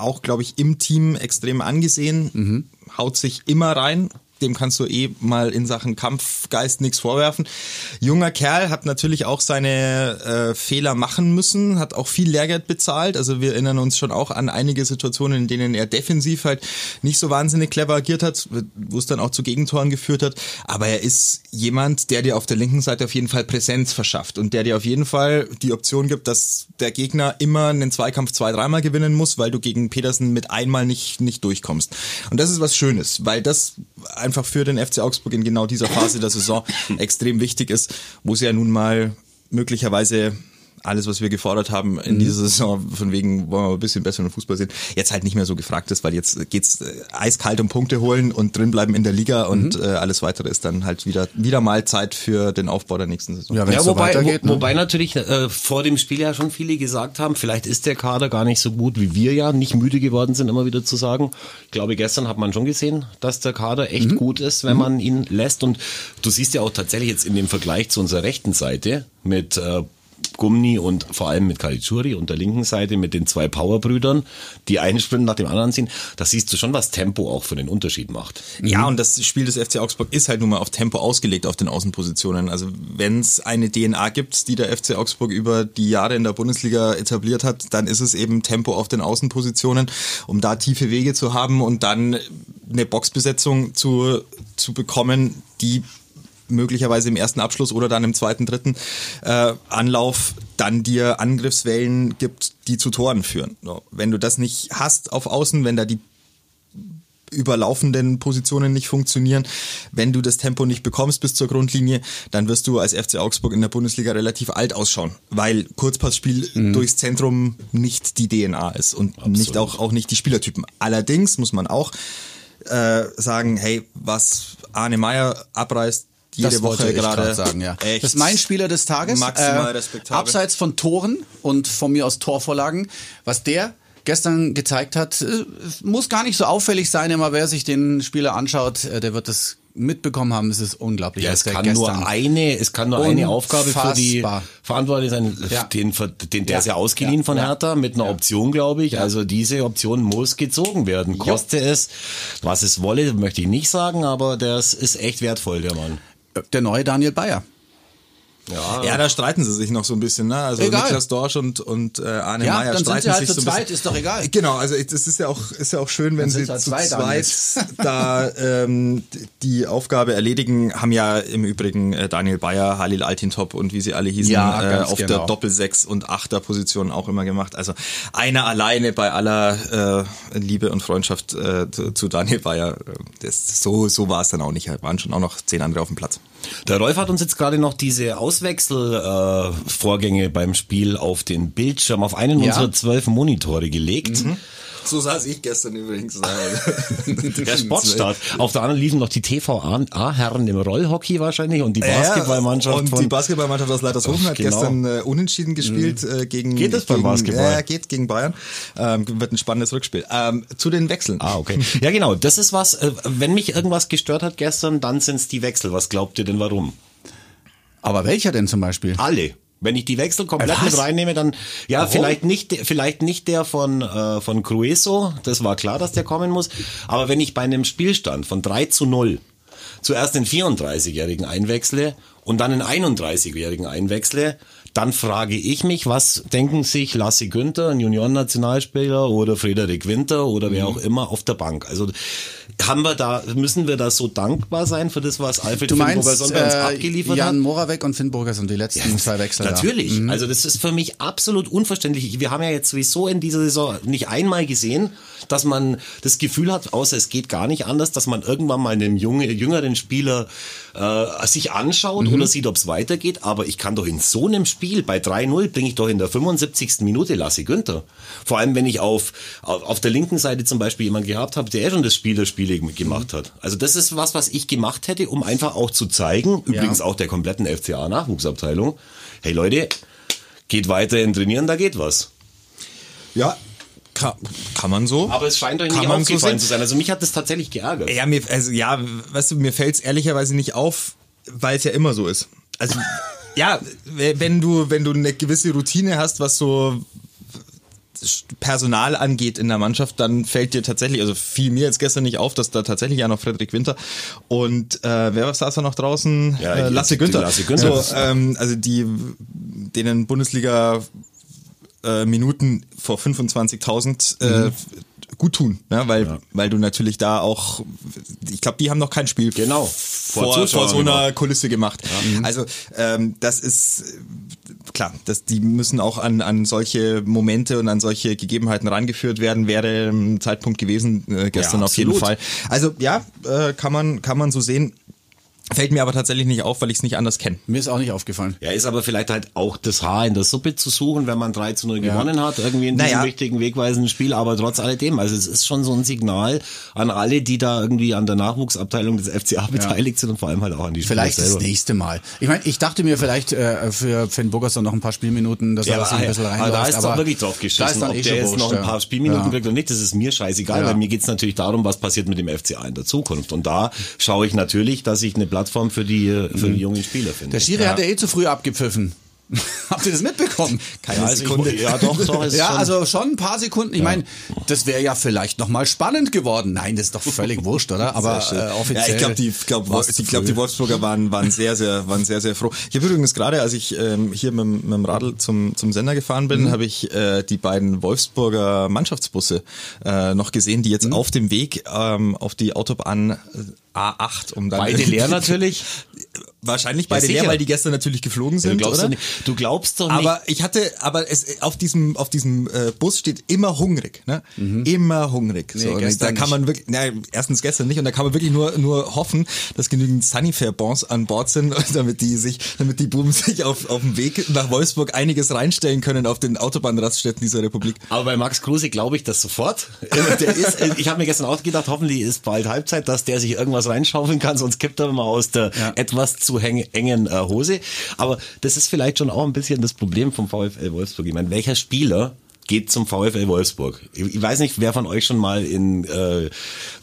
[SPEAKER 4] auch, glaube ich, im Team extrem angesehen,
[SPEAKER 1] Mhm.
[SPEAKER 4] haut sich immer rein. Dem kannst du eh mal in Sachen Kampfgeist nichts vorwerfen. Junger Kerl hat natürlich auch seine äh, Fehler machen müssen, hat auch viel Lehrgeld bezahlt. Also wir erinnern uns schon auch an einige Situationen, in denen er defensiv halt nicht so wahnsinnig clever agiert hat, wo es dann auch zu Gegentoren geführt hat. Aber er ist jemand, der dir auf der linken Seite auf jeden Fall Präsenz verschafft und der dir auf jeden Fall die Option gibt, dass der Gegner immer einen Zweikampf zwei, dreimal gewinnen muss, weil du gegen Petersen mit einmal nicht, nicht durchkommst. Und das ist was Schönes, weil das einfach für den FC Augsburg in genau dieser Phase der Saison <laughs> extrem wichtig ist, wo sie ja nun mal möglicherweise alles, was wir gefordert haben in dieser Saison, von wegen wollen wir ein bisschen besseren Fußball sehen, jetzt halt nicht mehr so gefragt ist, weil jetzt geht's äh, eiskalt um Punkte holen und drinbleiben in der Liga und äh, alles weitere ist dann halt wieder wieder mal Zeit für den Aufbau der nächsten Saison.
[SPEAKER 1] Ja,
[SPEAKER 3] Ja,
[SPEAKER 1] so
[SPEAKER 3] wobei,
[SPEAKER 1] weitergeht.
[SPEAKER 3] wo,
[SPEAKER 1] ne?
[SPEAKER 3] wobei natürlich äh, vor dem Spiel ja schon viele gesagt haben, vielleicht ist der Kader gar nicht so gut, wie wir ja nicht müde geworden sind, immer wieder zu sagen. Ich glaube, gestern hat man schon gesehen, dass der Kader echt gut ist, wenn man ihn lässt. Und du siehst ja auch tatsächlich jetzt in dem Vergleich zu unserer rechten Seite mit äh, Gumni und vor allem mit Caligiuri und der linken Seite mit den zwei Powerbrüdern, die einen Sprint nach dem anderen ziehen, da siehst du schon, was Tempo auch für den Unterschied macht.
[SPEAKER 4] Ja, und das Spiel des FC Augsburg ist halt nun mal auf Tempo ausgelegt auf den Außenpositionen. Also wenn es eine DNA gibt, die der FC Augsburg über die Jahre in der Bundesliga etabliert hat, dann ist es eben Tempo auf den Außenpositionen, um da tiefe Wege zu haben und dann eine Boxbesetzung zu, zu bekommen, die möglicherweise im ersten Abschluss oder dann im zweiten, dritten äh, Anlauf dann dir Angriffswellen gibt, die zu Toren führen. So, wenn du das nicht hast auf Außen, wenn da die überlaufenden Positionen nicht funktionieren. Wenn du das Tempo nicht bekommst bis zur Grundlinie, dann wirst du als FC Augsburg in der Bundesliga relativ alt ausschauen, weil Kurzpassspiel durchs Zentrum nicht die DNA ist und nicht auch, auch nicht die Spielertypen. Allerdings muss man auch äh, sagen, hey, was Arne Meyer abreißt, jede
[SPEAKER 1] das
[SPEAKER 4] Woche gerade
[SPEAKER 1] sagen, ja.
[SPEAKER 4] echt
[SPEAKER 1] das ist mein Spieler des Tages.
[SPEAKER 4] Maximal
[SPEAKER 1] Äh,
[SPEAKER 4] respektabel.
[SPEAKER 1] Abseits von Toren und von mir aus Torvorlagen, was der gestern gezeigt hat, äh, muss gar nicht so auffällig sein, immer wer sich den Spieler anschaut, äh, der wird das mitbekommen haben. Es ist unglaublich.
[SPEAKER 3] Ja, es kann nur eine, es kann nur eine Aufgabe für die
[SPEAKER 1] Unfassbar.
[SPEAKER 3] Verantwortliche sein.
[SPEAKER 1] Ja.
[SPEAKER 3] Den, den, der
[SPEAKER 1] Ja.
[SPEAKER 3] ist ja ausgeliehen
[SPEAKER 1] Ja.
[SPEAKER 3] von. Hertha mit einer Option, glaube ich. Also diese Option muss gezogen werden. Koste es, was es wolle, möchte ich nicht sagen, aber das ist echt wertvoll, der Mann.
[SPEAKER 1] Der neue Daniel Bayer.
[SPEAKER 3] Ja,
[SPEAKER 4] Ja, da streiten sie sich noch so ein bisschen, ne? Also
[SPEAKER 1] Egal.
[SPEAKER 4] Niklas Dorsch und, und äh, Arne
[SPEAKER 1] Ja,
[SPEAKER 4] Meyer
[SPEAKER 1] dann sind
[SPEAKER 4] streiten
[SPEAKER 1] sie halt
[SPEAKER 4] sich
[SPEAKER 1] zu
[SPEAKER 4] so
[SPEAKER 1] zweit,
[SPEAKER 4] bisschen.
[SPEAKER 1] ist doch egal.
[SPEAKER 4] Genau, also das ist ja auch, ist ja auch schön, wenn sie
[SPEAKER 1] halt
[SPEAKER 4] zu
[SPEAKER 1] zwei
[SPEAKER 4] zweit <laughs> da ähm, die Aufgabe erledigen, haben ja im Übrigen äh, Daniel Bayer, Halil Altintop und wie sie alle hießen,
[SPEAKER 1] Ja,
[SPEAKER 4] äh, auf der
[SPEAKER 1] genau.
[SPEAKER 4] Doppel-Sechs- und Achter-Position auch immer gemacht. Also einer alleine bei aller äh, Liebe und Freundschaft äh, zu, zu Daniel Bayer, äh, das, so, so war es dann auch nicht. Waren schon auch noch zehn andere auf dem Platz.
[SPEAKER 3] Der Rolf hat uns jetzt gerade noch diese Auswechselvorgänge äh, beim Spiel auf den Bildschirm, auf einen
[SPEAKER 1] Ja.
[SPEAKER 3] unserer zwölf Monitore gelegt.
[SPEAKER 4] So saß ich gestern übrigens. <laughs> <laughs>
[SPEAKER 3] Der Sportstart. Auf der anderen liefen noch die TVA-Herren im Rollhockey wahrscheinlich und die Basketballmannschaft
[SPEAKER 4] und
[SPEAKER 3] von
[SPEAKER 4] die Basketballmannschaft aus Leitershofen hat
[SPEAKER 3] Genau.
[SPEAKER 4] gestern äh, unentschieden gespielt äh, gegen
[SPEAKER 3] Geht es beim
[SPEAKER 4] gegen,
[SPEAKER 3] Basketball?
[SPEAKER 4] Ja, geht gegen Bayern. Ähm, wird ein spannendes Rückspiel. Ähm, zu den Wechseln.
[SPEAKER 3] Ah, okay. Ja, genau. Das ist was, äh, wenn mich irgendwas gestört hat gestern, dann sind's die Wechsel. Was glaubt ihr denn warum?
[SPEAKER 1] Aber welcher denn zum Beispiel?
[SPEAKER 3] Alle. Wenn ich die Wechsel komplett
[SPEAKER 1] Was?
[SPEAKER 3] mit reinnehme, dann ja, vielleicht nicht vielleicht nicht der von äh, von Crueso, das war klar, dass der kommen muss, aber wenn ich bei einem Spielstand von 3 zu 0 zuerst den 34-jährigen einwechsle und dann den 31-jährigen einwechsle, dann frage ich mich, was denken sich Lassi Günther, ein Juniorennationalspieler oder Frederik Winter oder wer auch immer auf der Bank. Also haben wir da, müssen wir da so dankbar sein für das, was Alfred
[SPEAKER 1] Du meinst
[SPEAKER 3] Finnburgerson bei uns
[SPEAKER 1] äh,
[SPEAKER 3] abgeliefert
[SPEAKER 1] Jan
[SPEAKER 3] hat?
[SPEAKER 1] Moravec und Finn Burgers und die letzten zwei Wechsel.
[SPEAKER 3] Natürlich.
[SPEAKER 1] Mhm.
[SPEAKER 3] Also das ist für mich absolut unverständlich. Wir haben ja jetzt sowieso in dieser Saison nicht einmal gesehen, dass man das Gefühl hat, außer es geht gar nicht anders, dass man irgendwann mal einen junge, jüngeren Spieler äh, sich anschaut
[SPEAKER 1] Mhm.
[SPEAKER 3] oder sieht, ob es weitergeht. Aber ich kann doch in so einem Spiel bei 3-0 bringe ich doch in der 75. Minute Lasse Günther. Vor allem, wenn ich auf, auf, auf der linken Seite zum Beispiel jemanden gehabt habe, der schon das Spiel der Spiele gemacht hat. Also das ist was, was ich gemacht hätte, um einfach auch zu zeigen, übrigens auch der kompletten FCA-Nachwuchsabteilung, hey Leute, geht weiterhin trainieren, da geht was.
[SPEAKER 4] Ja, kann, kann man so.
[SPEAKER 3] Aber es scheint euch
[SPEAKER 4] Kann
[SPEAKER 3] nicht
[SPEAKER 4] so
[SPEAKER 3] aufgefallen
[SPEAKER 4] sehen.
[SPEAKER 3] zu sein. Also mich hat das tatsächlich geärgert.
[SPEAKER 4] Ja, mir, also ja, weißt du, mir fällt's ehrlicherweise nicht auf, weil es ja immer so ist. Also <laughs> ja, wenn du wenn du eine gewisse Routine hast, was so Personal angeht in der Mannschaft, dann fällt dir tatsächlich, also fiel mir jetzt gestern nicht auf, dass da tatsächlich ja noch Frederik Winter und äh, wer saß da noch draußen?
[SPEAKER 3] Ja,
[SPEAKER 4] äh, Lasse Günther.
[SPEAKER 3] Lasse Günther.
[SPEAKER 4] So, ähm, also die denen Bundesliga äh, Minuten vor 25.000 äh, gut tun, ne? weil weil du natürlich da auch, ich glaube, die haben noch kein Spiel
[SPEAKER 3] Genau.
[SPEAKER 4] vor,
[SPEAKER 3] Vor
[SPEAKER 4] vor, so einer
[SPEAKER 3] gemacht.
[SPEAKER 4] Kulisse gemacht. Also ähm, das ist äh, klar, das, die müssen auch an, an solche Momente und an solche Gegebenheiten rangeführt werden, wäre ein Zeitpunkt gewesen äh, gestern
[SPEAKER 3] Ja,
[SPEAKER 4] auf jeden. Fall. Also ja, äh, kann man kann man so sehen. Fällt mir aber tatsächlich nicht auf, weil ich es nicht anders kenne.
[SPEAKER 1] Mir ist auch nicht aufgefallen.
[SPEAKER 3] Ja, ist aber vielleicht halt auch das Haar in der Suppe zu suchen, wenn man 3 zu 0 gewonnen hat, irgendwie in diesem
[SPEAKER 4] Naja.
[SPEAKER 3] wichtigen, wegweisenden Spiel, aber trotz alledem, also es ist schon so ein Signal an alle, die da irgendwie an der Nachwuchsabteilung des FCA beteiligt sind und vor allem halt auch an die Spieler
[SPEAKER 1] Vielleicht das nächste Mal. Ich meine, ich dachte mir vielleicht äh, für Finn Burgerson noch ein paar Spielminuten, dass
[SPEAKER 3] Ja,
[SPEAKER 1] er sich ein bisschen
[SPEAKER 3] aber
[SPEAKER 1] reinläuft.
[SPEAKER 3] da ist doch
[SPEAKER 1] aber
[SPEAKER 3] wirklich drauf geschissen, ob
[SPEAKER 1] eh
[SPEAKER 3] der jetzt noch ein paar
[SPEAKER 1] ja.
[SPEAKER 3] Spielminuten
[SPEAKER 1] Ja.
[SPEAKER 3] kriegt oder nicht, das ist mir scheißegal,
[SPEAKER 1] Ja.
[SPEAKER 3] weil mir geht's natürlich darum, was passiert mit dem FCA in der Zukunft. Und da schaue ich natürlich, dass ich eine Plattform für die, für die jungen Spieler finde.
[SPEAKER 1] Mhm. Der Schiri hat ja eh zu früh abgepfiffen. <laughs> Habt ihr das mitbekommen?
[SPEAKER 3] ja, also Ich, ja, doch, doch. ist <laughs>
[SPEAKER 1] Ja,
[SPEAKER 3] schon-
[SPEAKER 1] also schon ein paar Sekunden. Ich meine, das wäre ja vielleicht noch mal spannend geworden. Nein, das ist doch völlig wurscht, oder? Aber äh, offiziell.
[SPEAKER 4] Ja, ich glaube, die, ich glaub, ich glaub, die Wolfsburger waren, waren sehr, sehr, waren sehr, sehr froh. Ich habe übrigens gerade, als ich ähm, hier mit, dem- mit dem Radl zum, zum Sender gefahren bin,
[SPEAKER 1] Mhm.
[SPEAKER 4] habe ich äh, die beiden Wolfsburger Mannschaftsbusse äh, noch gesehen, die jetzt
[SPEAKER 1] Mhm.
[SPEAKER 4] auf dem Weg ähm, auf die Autobahn äh, A8, um dann
[SPEAKER 3] Beide leer natürlich. <laughs>
[SPEAKER 4] Wahrscheinlich beide
[SPEAKER 3] sicher.
[SPEAKER 4] leer, weil die gestern natürlich geflogen
[SPEAKER 3] Du
[SPEAKER 4] sind,
[SPEAKER 3] glaubst,
[SPEAKER 4] oder?
[SPEAKER 3] doch nicht, du glaubst doch nicht.
[SPEAKER 4] Aber ich hatte, aber es auf diesem auf diesem äh, Bus steht immer hungrig, ne? Immer hungrig. So, und
[SPEAKER 1] Mhm. gestern
[SPEAKER 4] da kann man wirklich, na, erstens gestern nicht und da kann man wirklich nur nur hoffen, dass genügend Sunnyfair Bons an Bord sind, <laughs> damit die sich, damit die Buben sich auf auf dem Weg nach Wolfsburg einiges reinstellen können auf den Autobahnraststätten dieser Republik.
[SPEAKER 3] Aber bei Max Kruse glaube ich das sofort. <laughs> Der ist, ich habe mir gestern auch gedacht, hoffentlich ist bald Halbzeit, dass der sich irgendwas reinschaufeln kann, sonst kippt er mal aus der
[SPEAKER 1] Ja.
[SPEAKER 3] etwas zu engen äh, Hose. Aber das ist vielleicht schon auch ein bisschen das Problem vom VfL Wolfsburg. Ich meine, welcher Spieler geht zum VfL Wolfsburg? Ich, weiß nicht, wer von euch schon mal in äh,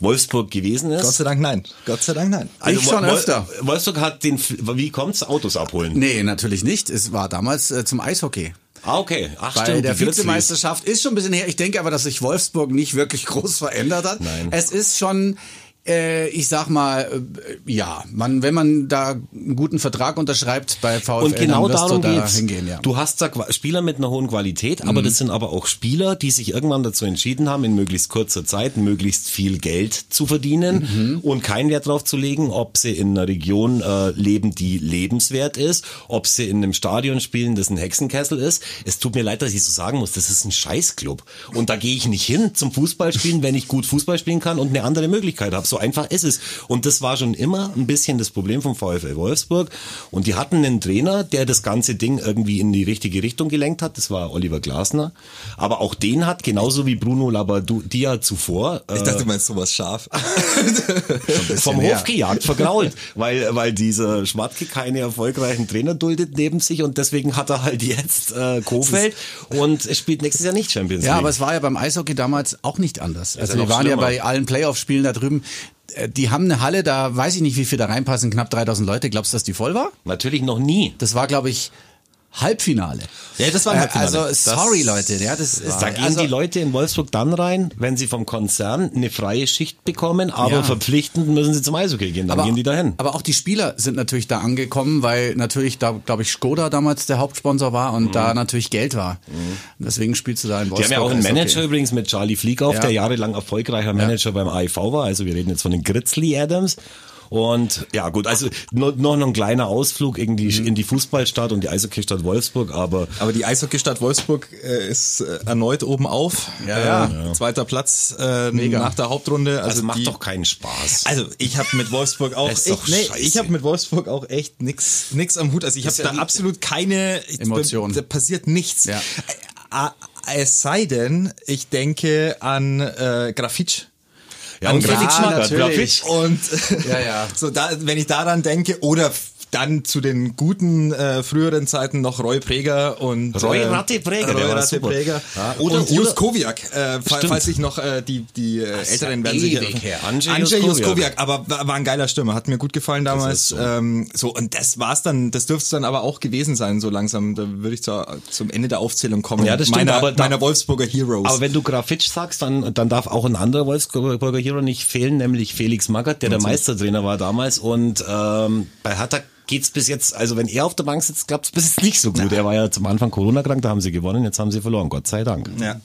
[SPEAKER 3] Wolfsburg gewesen ist.
[SPEAKER 4] Gott sei Dank nein. Gott sei Dank nein.
[SPEAKER 1] Ich schon
[SPEAKER 3] Wol-
[SPEAKER 1] öfter.
[SPEAKER 3] Wolfsburg hat den, wie kommt's, Autos abholen?
[SPEAKER 1] Nee, natürlich nicht. Es war damals äh, zum Eishockey.
[SPEAKER 3] Ah, okay. Ach,
[SPEAKER 1] Bei
[SPEAKER 3] stimmt,
[SPEAKER 1] der. Vizemeisterschaft ist schon ein bisschen her. Ich denke aber, dass sich Wolfsburg nicht wirklich groß verändert hat.
[SPEAKER 3] Nein.
[SPEAKER 1] Es ist schon, äh, ich sag mal, äh, ja, man, wenn man da einen guten Vertrag unterschreibt bei VfL,
[SPEAKER 3] Und genau
[SPEAKER 1] dann wirst
[SPEAKER 3] darum
[SPEAKER 1] du da
[SPEAKER 3] geht's.
[SPEAKER 1] hingehen, ja. Mhm.
[SPEAKER 3] Du hast da Spieler mit einer hohen Qualität, aber das sind aber auch Spieler, die sich irgendwann dazu entschieden haben, in möglichst kurzer Zeit möglichst viel Geld zu verdienen
[SPEAKER 1] Mhm.
[SPEAKER 3] und keinen Wert darauf zu legen, ob sie in einer Region äh, leben, die lebenswert ist, ob sie in einem Stadion spielen, das ein Hexenkessel ist. Es tut mir leid, dass ich so sagen muss, das ist ein Scheißclub. Und da gehe ich nicht hin zum Fußballspielen, wenn ich gut Fußball spielen kann und eine andere Möglichkeit habe. So einfach ist es. Und das war schon immer ein bisschen das Problem vom VfL Wolfsburg. Und die hatten einen Trainer, der das ganze Ding irgendwie in die richtige Richtung gelenkt hat. Das war Oliver Glasner. Aber auch den hat, genauso wie Bruno Labbadia zuvor,
[SPEAKER 4] Ich
[SPEAKER 3] äh,
[SPEAKER 4] dachte, du meinst sowas scharf. <laughs>
[SPEAKER 3] vom
[SPEAKER 1] her.
[SPEAKER 3] Hof gejagt, vergrault, weil, weil dieser Schmatke keine erfolgreichen Trainer duldet neben sich und deswegen hat er halt jetzt äh, Kofeld und es spielt nächstes Jahr nicht Champions League.
[SPEAKER 1] Ja, aber es war ja beim Eishockey damals auch nicht anders. Also
[SPEAKER 3] ja
[SPEAKER 1] wir waren ja
[SPEAKER 3] schlimmer.
[SPEAKER 1] bei allen Playoff-Spielen da drüben. Äh, Die haben eine Halle, da weiß ich nicht, wie viel da reinpassen, knapp 3000 Leute. Glaubst du, dass die voll war?
[SPEAKER 3] Natürlich noch nie.
[SPEAKER 1] Das war, glaube ich, Halbfinale.
[SPEAKER 4] Ja, das war ein
[SPEAKER 1] Äh,
[SPEAKER 4] Halbfinale.
[SPEAKER 1] Also sorry Leute, ja, das ist
[SPEAKER 3] Da gehen
[SPEAKER 1] also,
[SPEAKER 3] die Leute in Wolfsburg dann rein, wenn sie vom Konzern eine freie Schicht bekommen, aber
[SPEAKER 1] Ja.
[SPEAKER 3] verpflichtend müssen sie zum Eishockey gehen, dann
[SPEAKER 1] aber,
[SPEAKER 3] gehen die dahin.
[SPEAKER 1] aber auch die Spieler sind natürlich da angekommen, weil natürlich da, glaube ich, Skoda damals der Hauptsponsor war und da natürlich Geld war. Und deswegen spielst du da in
[SPEAKER 3] Die
[SPEAKER 1] Wolfsburg.
[SPEAKER 3] haben ja auch einen. Manager übrigens mit Charlie Fliegauf,
[SPEAKER 1] Ja.
[SPEAKER 3] der jahrelang erfolgreicher Manager beim AIV war. Also wir reden jetzt von den Grizzly Adams. Und ja gut, also noch, noch ein kleiner Ausflug in die,
[SPEAKER 1] Mhm.
[SPEAKER 3] in die Fußballstadt und die Eishockeystadt Wolfsburg, aber
[SPEAKER 4] Aber die Eishockeystadt Wolfsburg äh, ist äh, erneut oben auf.
[SPEAKER 1] Ja,
[SPEAKER 4] äh, Zweiter Platz äh, nach der Hauptrunde. Also
[SPEAKER 3] das macht
[SPEAKER 4] die,
[SPEAKER 3] doch keinen Spaß.
[SPEAKER 4] Also ich habe mit Wolfsburg auch echt, nee, ich habe mit Wolfsburg auch echt nix nix am Hut. Also ich habe
[SPEAKER 1] ja
[SPEAKER 4] da absolut keine
[SPEAKER 1] Emotionen.
[SPEAKER 4] Da passiert nichts.
[SPEAKER 1] Ja.
[SPEAKER 4] Äh, äh, Es sei denn, ich denke an äh, Grafitsch.
[SPEAKER 3] Ja, und
[SPEAKER 4] Felix
[SPEAKER 1] Magath,
[SPEAKER 3] Grafitsch.
[SPEAKER 4] Und
[SPEAKER 1] Ja, ja. <laughs>
[SPEAKER 4] so da, wenn ich daran denke, oder dann zu den guten äh, früheren Zeiten noch Roy Präger und
[SPEAKER 3] Roy
[SPEAKER 4] äh,
[SPEAKER 3] Ratte Präger, der
[SPEAKER 4] Roy Ratte. Präger
[SPEAKER 3] Ja,
[SPEAKER 4] oder, und
[SPEAKER 3] oder-
[SPEAKER 4] Kowiak, äh,
[SPEAKER 3] Stimmt.
[SPEAKER 4] falls sich noch äh, die die äh, Älteren werden sich
[SPEAKER 1] her.
[SPEAKER 3] Andrzej
[SPEAKER 4] Andrzej
[SPEAKER 3] Juskowiak.
[SPEAKER 4] Juskowiak, aber war, ein geiler Stürmer, hat mir gut gefallen damals.
[SPEAKER 3] so.
[SPEAKER 4] Ähm, so und das war's dann, das dürfte es dann aber auch gewesen sein, so langsam. Da würde ich zur, zum Ende der Aufzählung kommen.
[SPEAKER 3] Ja, das stimmt,
[SPEAKER 4] meiner,
[SPEAKER 3] aber da-
[SPEAKER 4] meiner Wolfsburger Heroes.
[SPEAKER 3] Aber wenn du Grafitsch sagst, dann, dann darf auch ein anderer Wolfsburger Hero nicht fehlen, nämlich Felix Magath, der der Meistertrainer war damals. Und ähm, bei Hertha geht's bis jetzt, also wenn er auf der Bank sitzt, klappt's bis jetzt nicht so gut. Er war ja zum Anfang Corona krank, da haben sie gewonnen, jetzt haben sie verloren, Gott sei Dank.
[SPEAKER 4] Ja.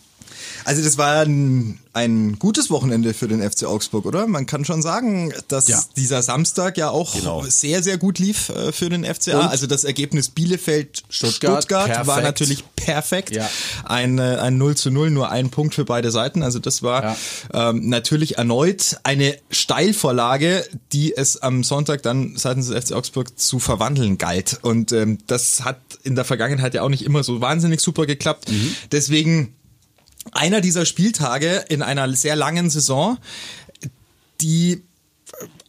[SPEAKER 4] Also das war ein, ein gutes Wochenende für den FC Augsburg, oder? Man kann schon sagen, dass
[SPEAKER 1] Ja.
[SPEAKER 4] dieser Samstag ja auch
[SPEAKER 3] Genau.
[SPEAKER 4] sehr, sehr gut lief äh, für den FCA.
[SPEAKER 1] Und?
[SPEAKER 4] also das Ergebnis Bielefeld-Stuttgart
[SPEAKER 1] Stuttgart,
[SPEAKER 4] war natürlich perfekt.
[SPEAKER 1] Ja.
[SPEAKER 4] Ein, äh, ein 0 zu 0, nur ein Punkt für beide Seiten. Also das war ähm, natürlich erneut eine Steilvorlage, die es am Sonntag dann seitens des FC Augsburg zu verwandeln galt. Und ähm, das hat in der Vergangenheit ja auch nicht immer so wahnsinnig super geklappt. Deswegen einer dieser Spieltage in einer sehr langen Saison, die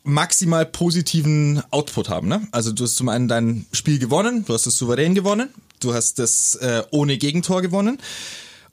[SPEAKER 4] maximal positiven Output haben. Ne? Also du hast zum einen dein Spiel gewonnen, du hast es souverän gewonnen, du hast es äh, ohne Gegentor gewonnen.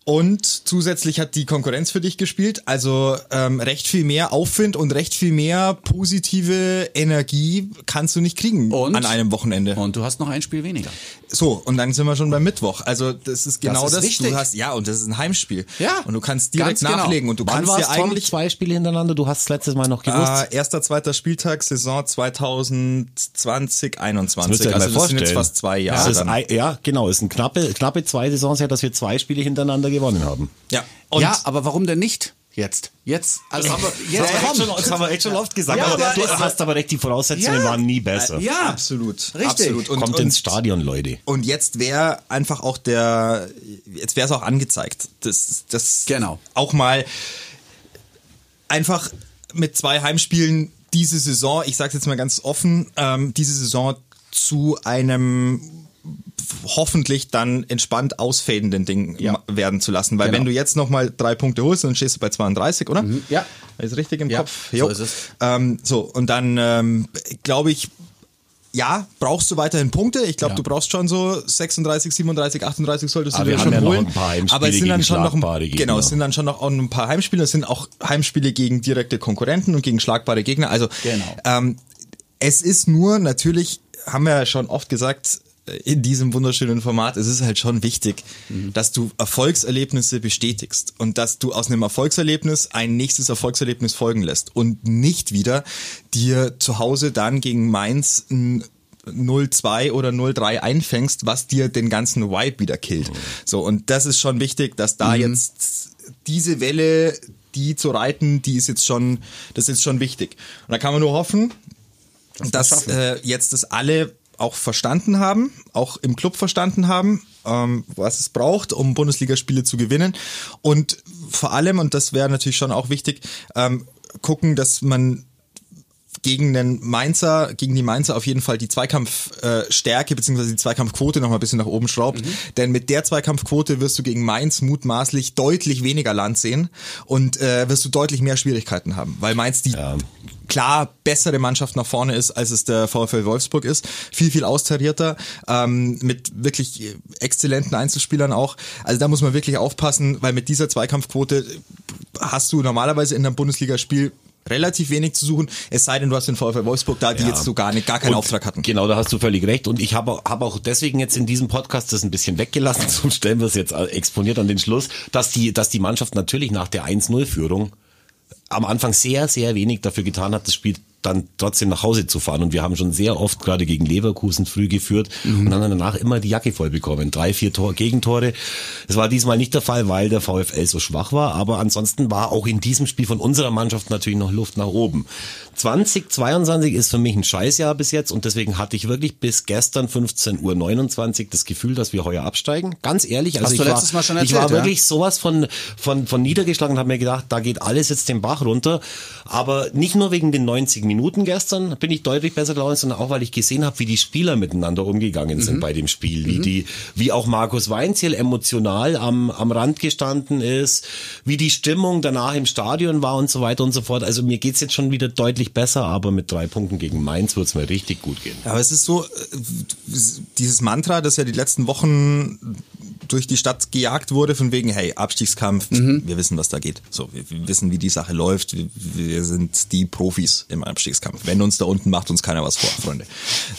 [SPEAKER 4] Und zusätzlich hat die Konkurrenz für dich gespielt. Also ähm, recht viel mehr Aufwind und recht viel mehr positive Energie kannst du nicht kriegen
[SPEAKER 1] Und?
[SPEAKER 4] an einem Wochenende.
[SPEAKER 1] Und du hast noch ein Spiel weniger.
[SPEAKER 4] So, und dann sind wir schon beim Mittwoch. Also das ist genau
[SPEAKER 1] ist
[SPEAKER 4] das.
[SPEAKER 1] wichtig.
[SPEAKER 4] Du hast ja und das ist ein Heimspiel.
[SPEAKER 1] Ja,
[SPEAKER 4] und du kannst direkt
[SPEAKER 1] ganz genau.
[SPEAKER 4] nachlegen und du
[SPEAKER 3] Wann
[SPEAKER 4] kannst dir
[SPEAKER 3] Tom?
[SPEAKER 4] eigentlich
[SPEAKER 3] Zwei Spiele hintereinander, du hast es letztes Mal noch gewusst.
[SPEAKER 4] äh, erster, zweiter Spieltag Saison 2020 21.
[SPEAKER 3] Müsst ihr euch
[SPEAKER 4] Also das sind jetzt
[SPEAKER 3] vorstellen.
[SPEAKER 4] fast zwei
[SPEAKER 3] Das
[SPEAKER 4] Jahre.
[SPEAKER 3] ist
[SPEAKER 4] dann.
[SPEAKER 3] ein, ja, genau, es sind knappe, knappe zwei Saisons her, dass wir zwei Spiele hintereinander gewonnen haben.
[SPEAKER 4] Ja. Und
[SPEAKER 1] ja, aber warum denn nicht? Jetzt. Jetzt. Also jetzt
[SPEAKER 3] das, haben wir schon, das haben wir echt schon oft gesagt.
[SPEAKER 1] Ja,
[SPEAKER 3] aber du
[SPEAKER 1] es-
[SPEAKER 3] hast aber recht, die Voraussetzungen
[SPEAKER 1] Ja.
[SPEAKER 3] waren nie besser.
[SPEAKER 1] Ja,
[SPEAKER 4] absolut,
[SPEAKER 1] Richtig.
[SPEAKER 4] absolut. Und,
[SPEAKER 3] Kommt
[SPEAKER 4] und,
[SPEAKER 3] ins Stadion, Leute.
[SPEAKER 4] Und jetzt wäre einfach auch der, jetzt wäre es auch angezeigt, dass das
[SPEAKER 1] Genau.
[SPEAKER 4] auch mal einfach mit zwei Heimspielen diese Saison, ich sage jetzt mal ganz offen, ähm, diese Saison zu einem hoffentlich dann entspannt ausfadenden Ding
[SPEAKER 1] Ja.
[SPEAKER 4] werden zu lassen. Weil
[SPEAKER 1] Genau.
[SPEAKER 4] wenn du jetzt nochmal drei Punkte holst, dann stehst du bei 32, oder?
[SPEAKER 1] Ja.
[SPEAKER 4] Ist richtig im
[SPEAKER 1] Ja,
[SPEAKER 4] Kopf?
[SPEAKER 1] so
[SPEAKER 4] Jo.
[SPEAKER 1] ist es.
[SPEAKER 4] Ähm, so, und dann ähm, glaube ich, ja, brauchst du weiterhin Punkte. Ich glaube,
[SPEAKER 1] Ja.
[SPEAKER 4] du brauchst schon so 36, 37, 38 solltest du
[SPEAKER 3] wir
[SPEAKER 4] dir schon
[SPEAKER 3] ja
[SPEAKER 4] holen.
[SPEAKER 3] ein paar Heimspiele
[SPEAKER 4] Aber es sind dann schon noch ein, genau, es sind dann schon noch ein paar Heimspiele. Es sind auch Heimspiele gegen direkte Konkurrenten und gegen schlagbare Gegner. Also
[SPEAKER 1] Genau.
[SPEAKER 4] ähm, es ist nur natürlich, haben wir ja schon oft gesagt, in diesem wunderschönen Format, es ist halt schon wichtig, dass du Erfolgserlebnisse bestätigst und dass du aus einem Erfolgserlebnis ein nächstes Erfolgserlebnis folgen lässt und nicht wieder dir zu Hause dann gegen Mainz ein 0-2 oder 0-3 einfängst, was dir den ganzen Vibe wieder killt. So, und das ist schon wichtig, dass da jetzt diese Welle, die zu reiten, die ist jetzt schon, das ist jetzt schon wichtig. Und da kann man nur hoffen, dass äh, jetzt das alle auch verstanden haben, auch im Club verstanden haben, ähm, was es braucht, um Bundesligaspiele zu gewinnen. Und vor allem, und das wäre natürlich schon auch wichtig, ähm, gucken, dass man gegen den Mainzer, gegen die Mainzer auf jeden Fall die Zweikampfstärke äh, beziehungsweise die Zweikampfquote noch mal ein bisschen nach oben schraubt. Denn mit der Zweikampfquote wirst du gegen Mainz mutmaßlich deutlich weniger Land sehen und äh, wirst du deutlich mehr Schwierigkeiten haben, weil Mainz die klar bessere Mannschaft nach vorne ist, als es der VfL Wolfsburg ist. Viel, viel austarierter, ähm, mit wirklich exzellenten Einzelspielern auch. Also da muss man wirklich aufpassen, weil mit dieser Zweikampfquote hast du normalerweise in einem Bundesligaspiel relativ wenig zu suchen, es sei denn, du hast den VfL Wolfsburg da, die
[SPEAKER 3] Ja.
[SPEAKER 4] jetzt so gar, nicht, gar keinen
[SPEAKER 3] Und
[SPEAKER 4] Auftrag hatten.
[SPEAKER 3] Genau, da hast du völlig recht. Und ich habe hab auch deswegen jetzt in diesem Podcast das ein bisschen weggelassen, <laughs> so stellen wir es jetzt exponiert an den Schluss, dass die, dass die Mannschaft natürlich nach der 1-0-Führung am Anfang sehr, sehr wenig dafür getan hat, das Spiel dann trotzdem nach Hause zu fahren. Und wir haben schon sehr oft gerade gegen Leverkusen früh geführt
[SPEAKER 1] Mhm.
[SPEAKER 3] und dann danach immer die Jacke voll bekommen. Drei, vier Tor Gegentore. Das war diesmal nicht der Fall, weil der VfL so schwach war. Aber ansonsten war auch in diesem Spiel von unserer Mannschaft natürlich noch Luft nach oben. 2022 ist für mich ein Scheißjahr bis jetzt und deswegen hatte ich wirklich bis gestern 15.29 Uhr das Gefühl, dass wir heuer absteigen. Ganz ehrlich. Also ich war,
[SPEAKER 1] schon
[SPEAKER 3] ich war
[SPEAKER 1] erzählt, ja?
[SPEAKER 3] wirklich sowas von, von, von niedergeschlagen und habe mir gedacht, da geht alles jetzt den Bach runter. Aber nicht nur wegen den 90 Minuten gestern bin ich deutlich besser gelaunt, sondern auch, weil ich gesehen habe, wie die Spieler miteinander umgegangen sind bei dem Spiel. Wie die, wie auch Markus Weinziel emotional am, am Rand gestanden ist, wie die Stimmung danach im Stadion war und so weiter und so fort. Also mir geht's jetzt schon wieder deutlich besser, aber mit drei Punkten gegen Mainz wird's mir richtig gut gehen.
[SPEAKER 4] Aber es ist so, äh, dieses Mantra, das ja die letzten Wochen durch die Stadt gejagt wurde, von wegen, hey, Abstiegskampf, wir wissen, was da geht. So, wir, wir wissen, wie die Sache läuft. Wir, wir sind die Profis im Abstiegskampf. Wenn uns da unten macht uns keiner was vor, Freunde.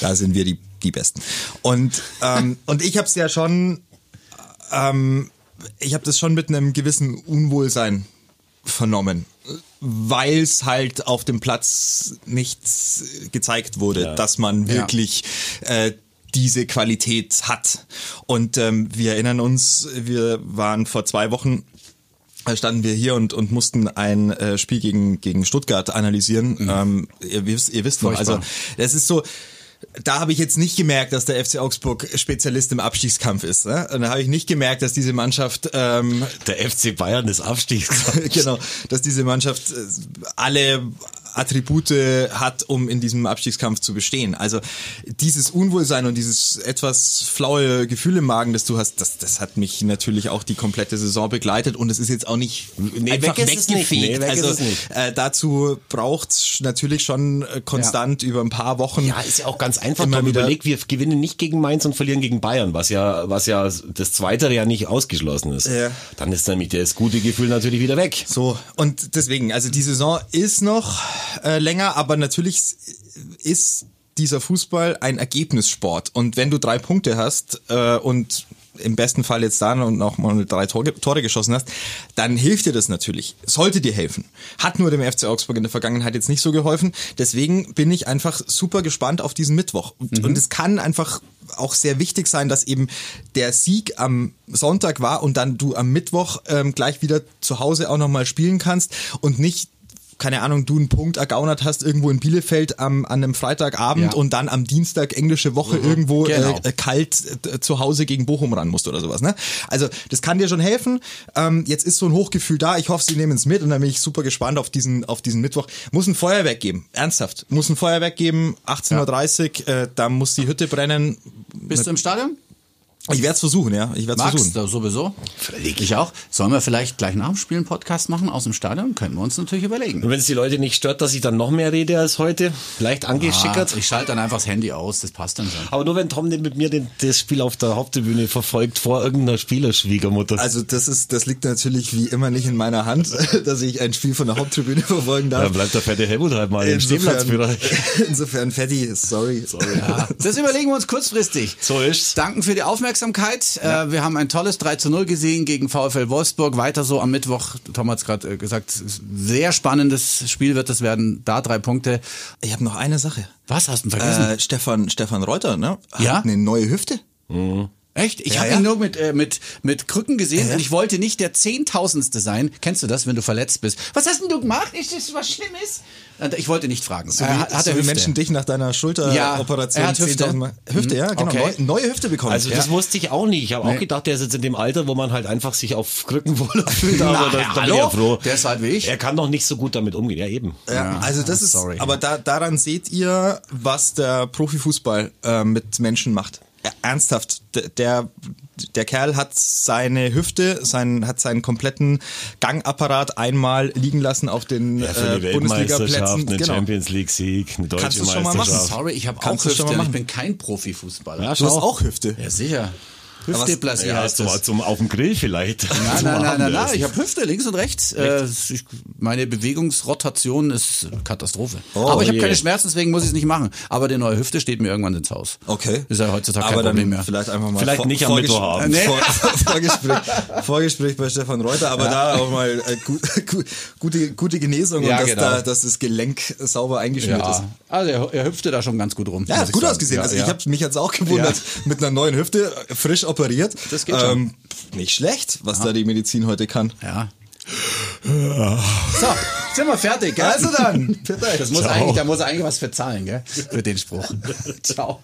[SPEAKER 4] Da sind wir die, die Besten. Und, ähm, und ich habe es ja schon, ähm, ich habe das schon mit einem gewissen Unwohlsein vernommen, weil es halt auf dem Platz nichts gezeigt wurde,
[SPEAKER 3] Ja.
[SPEAKER 4] dass man
[SPEAKER 1] Ja.
[SPEAKER 4] wirklich äh, diese Qualität hat. Und ähm, wir erinnern uns, wir waren vor zwei Wochen äh, standen wir hier und, und mussten ein äh, Spiel gegen, gegen Stuttgart analysieren. Ähm, ihr, wisst, ihr wisst noch, also das ist so, da habe ich jetzt nicht gemerkt, dass der FC Augsburg Spezialist im Abstiegskampf ist. Ne? Und da habe ich nicht gemerkt, dass diese Mannschaft ähm,
[SPEAKER 3] Der FC Bayern ist Abstiegskampf. <laughs>
[SPEAKER 4] genau, dass diese Mannschaft äh, alle Attribute hat, um in diesem Abstiegskampf zu bestehen. Also dieses Unwohlsein und dieses etwas flaue Gefühl im Magen, das du hast, das, das hat mich natürlich auch die komplette Saison begleitet und es ist jetzt auch nicht
[SPEAKER 3] Nee,
[SPEAKER 4] einfach
[SPEAKER 3] weg
[SPEAKER 4] weggefegt.
[SPEAKER 3] Nee, weg ist
[SPEAKER 4] also. Äh, dazu braucht's natürlich schon äh, konstant über ein paar Wochen.
[SPEAKER 3] Ja, ist ja auch ganz einfach.
[SPEAKER 4] Immer
[SPEAKER 3] Tom,
[SPEAKER 4] wieder-
[SPEAKER 3] überleg, wir gewinnen nicht gegen Mainz und verlieren gegen Bayern, was ja, was ja das Zweite ja nicht ausgeschlossen ist.
[SPEAKER 4] Ja.
[SPEAKER 3] Dann ist nämlich das gute Gefühl natürlich wieder weg.
[SPEAKER 4] So, und deswegen, also die Saison ist noch äh, länger, aber natürlich ist dieser Fußball ein Ergebnissport. Und wenn du drei Punkte hast äh, und im besten Fall jetzt dann und noch mal drei Tore, Tore geschossen hast, dann hilft dir das natürlich. Sollte dir helfen. Hat nur dem FC Augsburg in der Vergangenheit jetzt nicht so geholfen. Deswegen bin ich einfach super gespannt auf diesen Mittwoch. Und, und es kann einfach auch sehr wichtig sein, dass eben der Sieg am Sonntag war und dann du am Mittwoch ähm, gleich wieder zu Hause auch nochmal spielen kannst und nicht keine Ahnung, du einen Punkt ergaunert hast irgendwo in Bielefeld am, an einem Freitagabend
[SPEAKER 1] Ja.
[SPEAKER 4] und dann am Dienstag englische Woche irgendwo
[SPEAKER 1] Genau.
[SPEAKER 4] äh, äh, kalt äh, zu Hause gegen Bochum ran musst oder sowas. Ne? Also das kann dir schon helfen. Ähm, jetzt ist so ein Hochgefühl da. Ich hoffe, sie nehmen es mit und dann bin ich super gespannt auf diesen, auf diesen Mittwoch. Muss ein Feuerwerk geben, ernsthaft. Muss ein Feuerwerk geben, 18.30 Uhr, äh, da muss die Hütte brennen.
[SPEAKER 1] Bist du im Stadion?
[SPEAKER 4] Ich werde es versuchen, ja. Ich werde es versuchen.
[SPEAKER 1] du sowieso? Ich auch. Sollen wir vielleicht gleich nach dem Spiel einen Podcast machen aus dem Stadion? Können wir uns natürlich überlegen.
[SPEAKER 3] Und wenn es die Leute nicht stört, dass ich dann noch mehr rede als heute, leicht
[SPEAKER 1] Ah,
[SPEAKER 3] angeschickert.
[SPEAKER 1] ich schalte dann einfach das Handy aus, das passt dann schon.
[SPEAKER 3] aber nur wenn Tom den mit mir den, das Spiel auf der Haupttribüne verfolgt vor irgendeiner Spielerschwiegermutter.
[SPEAKER 4] Also das ist, das liegt natürlich wie immer nicht in meiner Hand, <laughs> dass ich ein Spiel von der Haupttribüne <laughs> verfolgen darf.
[SPEAKER 3] da bleibt der fette Helmut halt mal im Stehplatzführer.
[SPEAKER 4] insofern <laughs> Fetti, sorry. sorry.
[SPEAKER 1] Ja, das überlegen wir uns kurzfristig.
[SPEAKER 3] So ist's.
[SPEAKER 1] Danken für die Aufmerksamkeit. Äh, wir haben ein tolles 3 zu 0 gesehen gegen VfL Wolfsburg. Weiter so am Mittwoch. Tom hat es gerade äh, gesagt, sehr spannendes Spiel wird es werden. Da drei Punkte.
[SPEAKER 4] Ich habe noch eine Sache.
[SPEAKER 1] Was hast du denn vergessen?
[SPEAKER 4] Äh, Stefan, Stefan Reuter, ne? Hat
[SPEAKER 1] Ja?
[SPEAKER 4] eine neue Hüfte.
[SPEAKER 1] Echt? Ich
[SPEAKER 4] Ja,
[SPEAKER 1] habe
[SPEAKER 4] ja.
[SPEAKER 1] ihn nur mit, äh, mit, mit Krücken gesehen
[SPEAKER 4] Ja.
[SPEAKER 1] und ich wollte nicht der Zehntausendste sein. Kennst du das, wenn du verletzt bist? Was hast denn du gemacht? Ist das was Schlimmes? Und Ich wollte nicht fragen.
[SPEAKER 4] So
[SPEAKER 1] Äh,
[SPEAKER 4] wie,
[SPEAKER 1] hat
[SPEAKER 4] so
[SPEAKER 1] er
[SPEAKER 4] wie
[SPEAKER 1] Hüfte?
[SPEAKER 4] Menschen dich nach deiner Schulteroperation
[SPEAKER 1] Ja, er hat Hüfte.
[SPEAKER 4] 10.000 Mal- Hüfte, ja, genau.
[SPEAKER 1] Okay.
[SPEAKER 4] Neu, neue Hüfte bekommen.
[SPEAKER 3] Also das wusste ich auch nicht. Ich habe auch gedacht, der ist jetzt in dem Alter, wo man halt einfach sich auf Krücken <laughs> wohler fühlt.
[SPEAKER 1] Na,
[SPEAKER 3] Aber ich
[SPEAKER 1] hallo?
[SPEAKER 3] ja froh.
[SPEAKER 1] Der ist halt wie ich.
[SPEAKER 3] Er kann doch nicht so gut damit umgehen. Ja, eben.
[SPEAKER 4] Ja, also das ist,
[SPEAKER 1] sorry.
[SPEAKER 4] aber da, daran seht ihr, was der Profifußball äh, mit Menschen macht. Ernsthaft, der, der Kerl hat seine Hüfte, sein, hat seinen kompletten Gangapparat einmal liegen lassen auf den
[SPEAKER 3] Ja, für
[SPEAKER 4] äh, Bundesliga-Plätzen.
[SPEAKER 3] eine
[SPEAKER 4] Genau.
[SPEAKER 3] Champions League Sieg, eine deutsche
[SPEAKER 4] Kannst du schon mal machen.
[SPEAKER 3] Meisterschaft.
[SPEAKER 1] Sorry, ich habe auch Hüfte
[SPEAKER 4] schon mal
[SPEAKER 1] und ich bin kein Profifußballer.
[SPEAKER 3] Ja,
[SPEAKER 4] Du hast auch Hüfte.
[SPEAKER 1] Ja, sicher. Hüftdysplasie
[SPEAKER 3] Ja,
[SPEAKER 1] heißt
[SPEAKER 3] zum,
[SPEAKER 1] das.
[SPEAKER 3] zum, auf dem Grill vielleicht.
[SPEAKER 1] Nein, <laughs> nein, nein, nein, nein. Ich habe Hüfte links und rechts. Äh, ich, meine Bewegungsrotation ist Katastrophe. Aber ich habe keine Schmerzen, deswegen muss ich es nicht machen. Aber die neue Hüfte steht mir irgendwann ins Haus.
[SPEAKER 4] Okay.
[SPEAKER 1] Ist ja heutzutage
[SPEAKER 4] Aber
[SPEAKER 1] kein Problem mehr.
[SPEAKER 4] vielleicht einfach mal
[SPEAKER 3] Vielleicht nicht am Mittwochabend.
[SPEAKER 1] Nee.
[SPEAKER 4] Vor, <laughs> Vorgespräch, Vorgespräch bei Stefan Reuter, aber da auch mal äh, gut, <laughs> gut, gute, gute Genesung
[SPEAKER 1] Ja,
[SPEAKER 4] und dass,
[SPEAKER 1] genau.
[SPEAKER 4] da, dass das Gelenk sauber eingeschmiert ist.
[SPEAKER 1] Ja, also er, er hüpfte da schon ganz gut rum.
[SPEAKER 4] Ja, gut ausgesehen.
[SPEAKER 1] Ja,
[SPEAKER 4] also
[SPEAKER 1] ja.
[SPEAKER 4] ich habe mich jetzt auch gewundert mit einer neuen Hüfte, frisch operiert.
[SPEAKER 1] Das geht schon.
[SPEAKER 4] Ähm, nicht schlecht, was da die Medizin heute kann.
[SPEAKER 1] Ja. So, sind wir fertig, gell?
[SPEAKER 4] Also dann,
[SPEAKER 1] Das muss eigentlich, da muss er eigentlich was für zahlen, gell? Für den Spruch. <laughs> Ciao.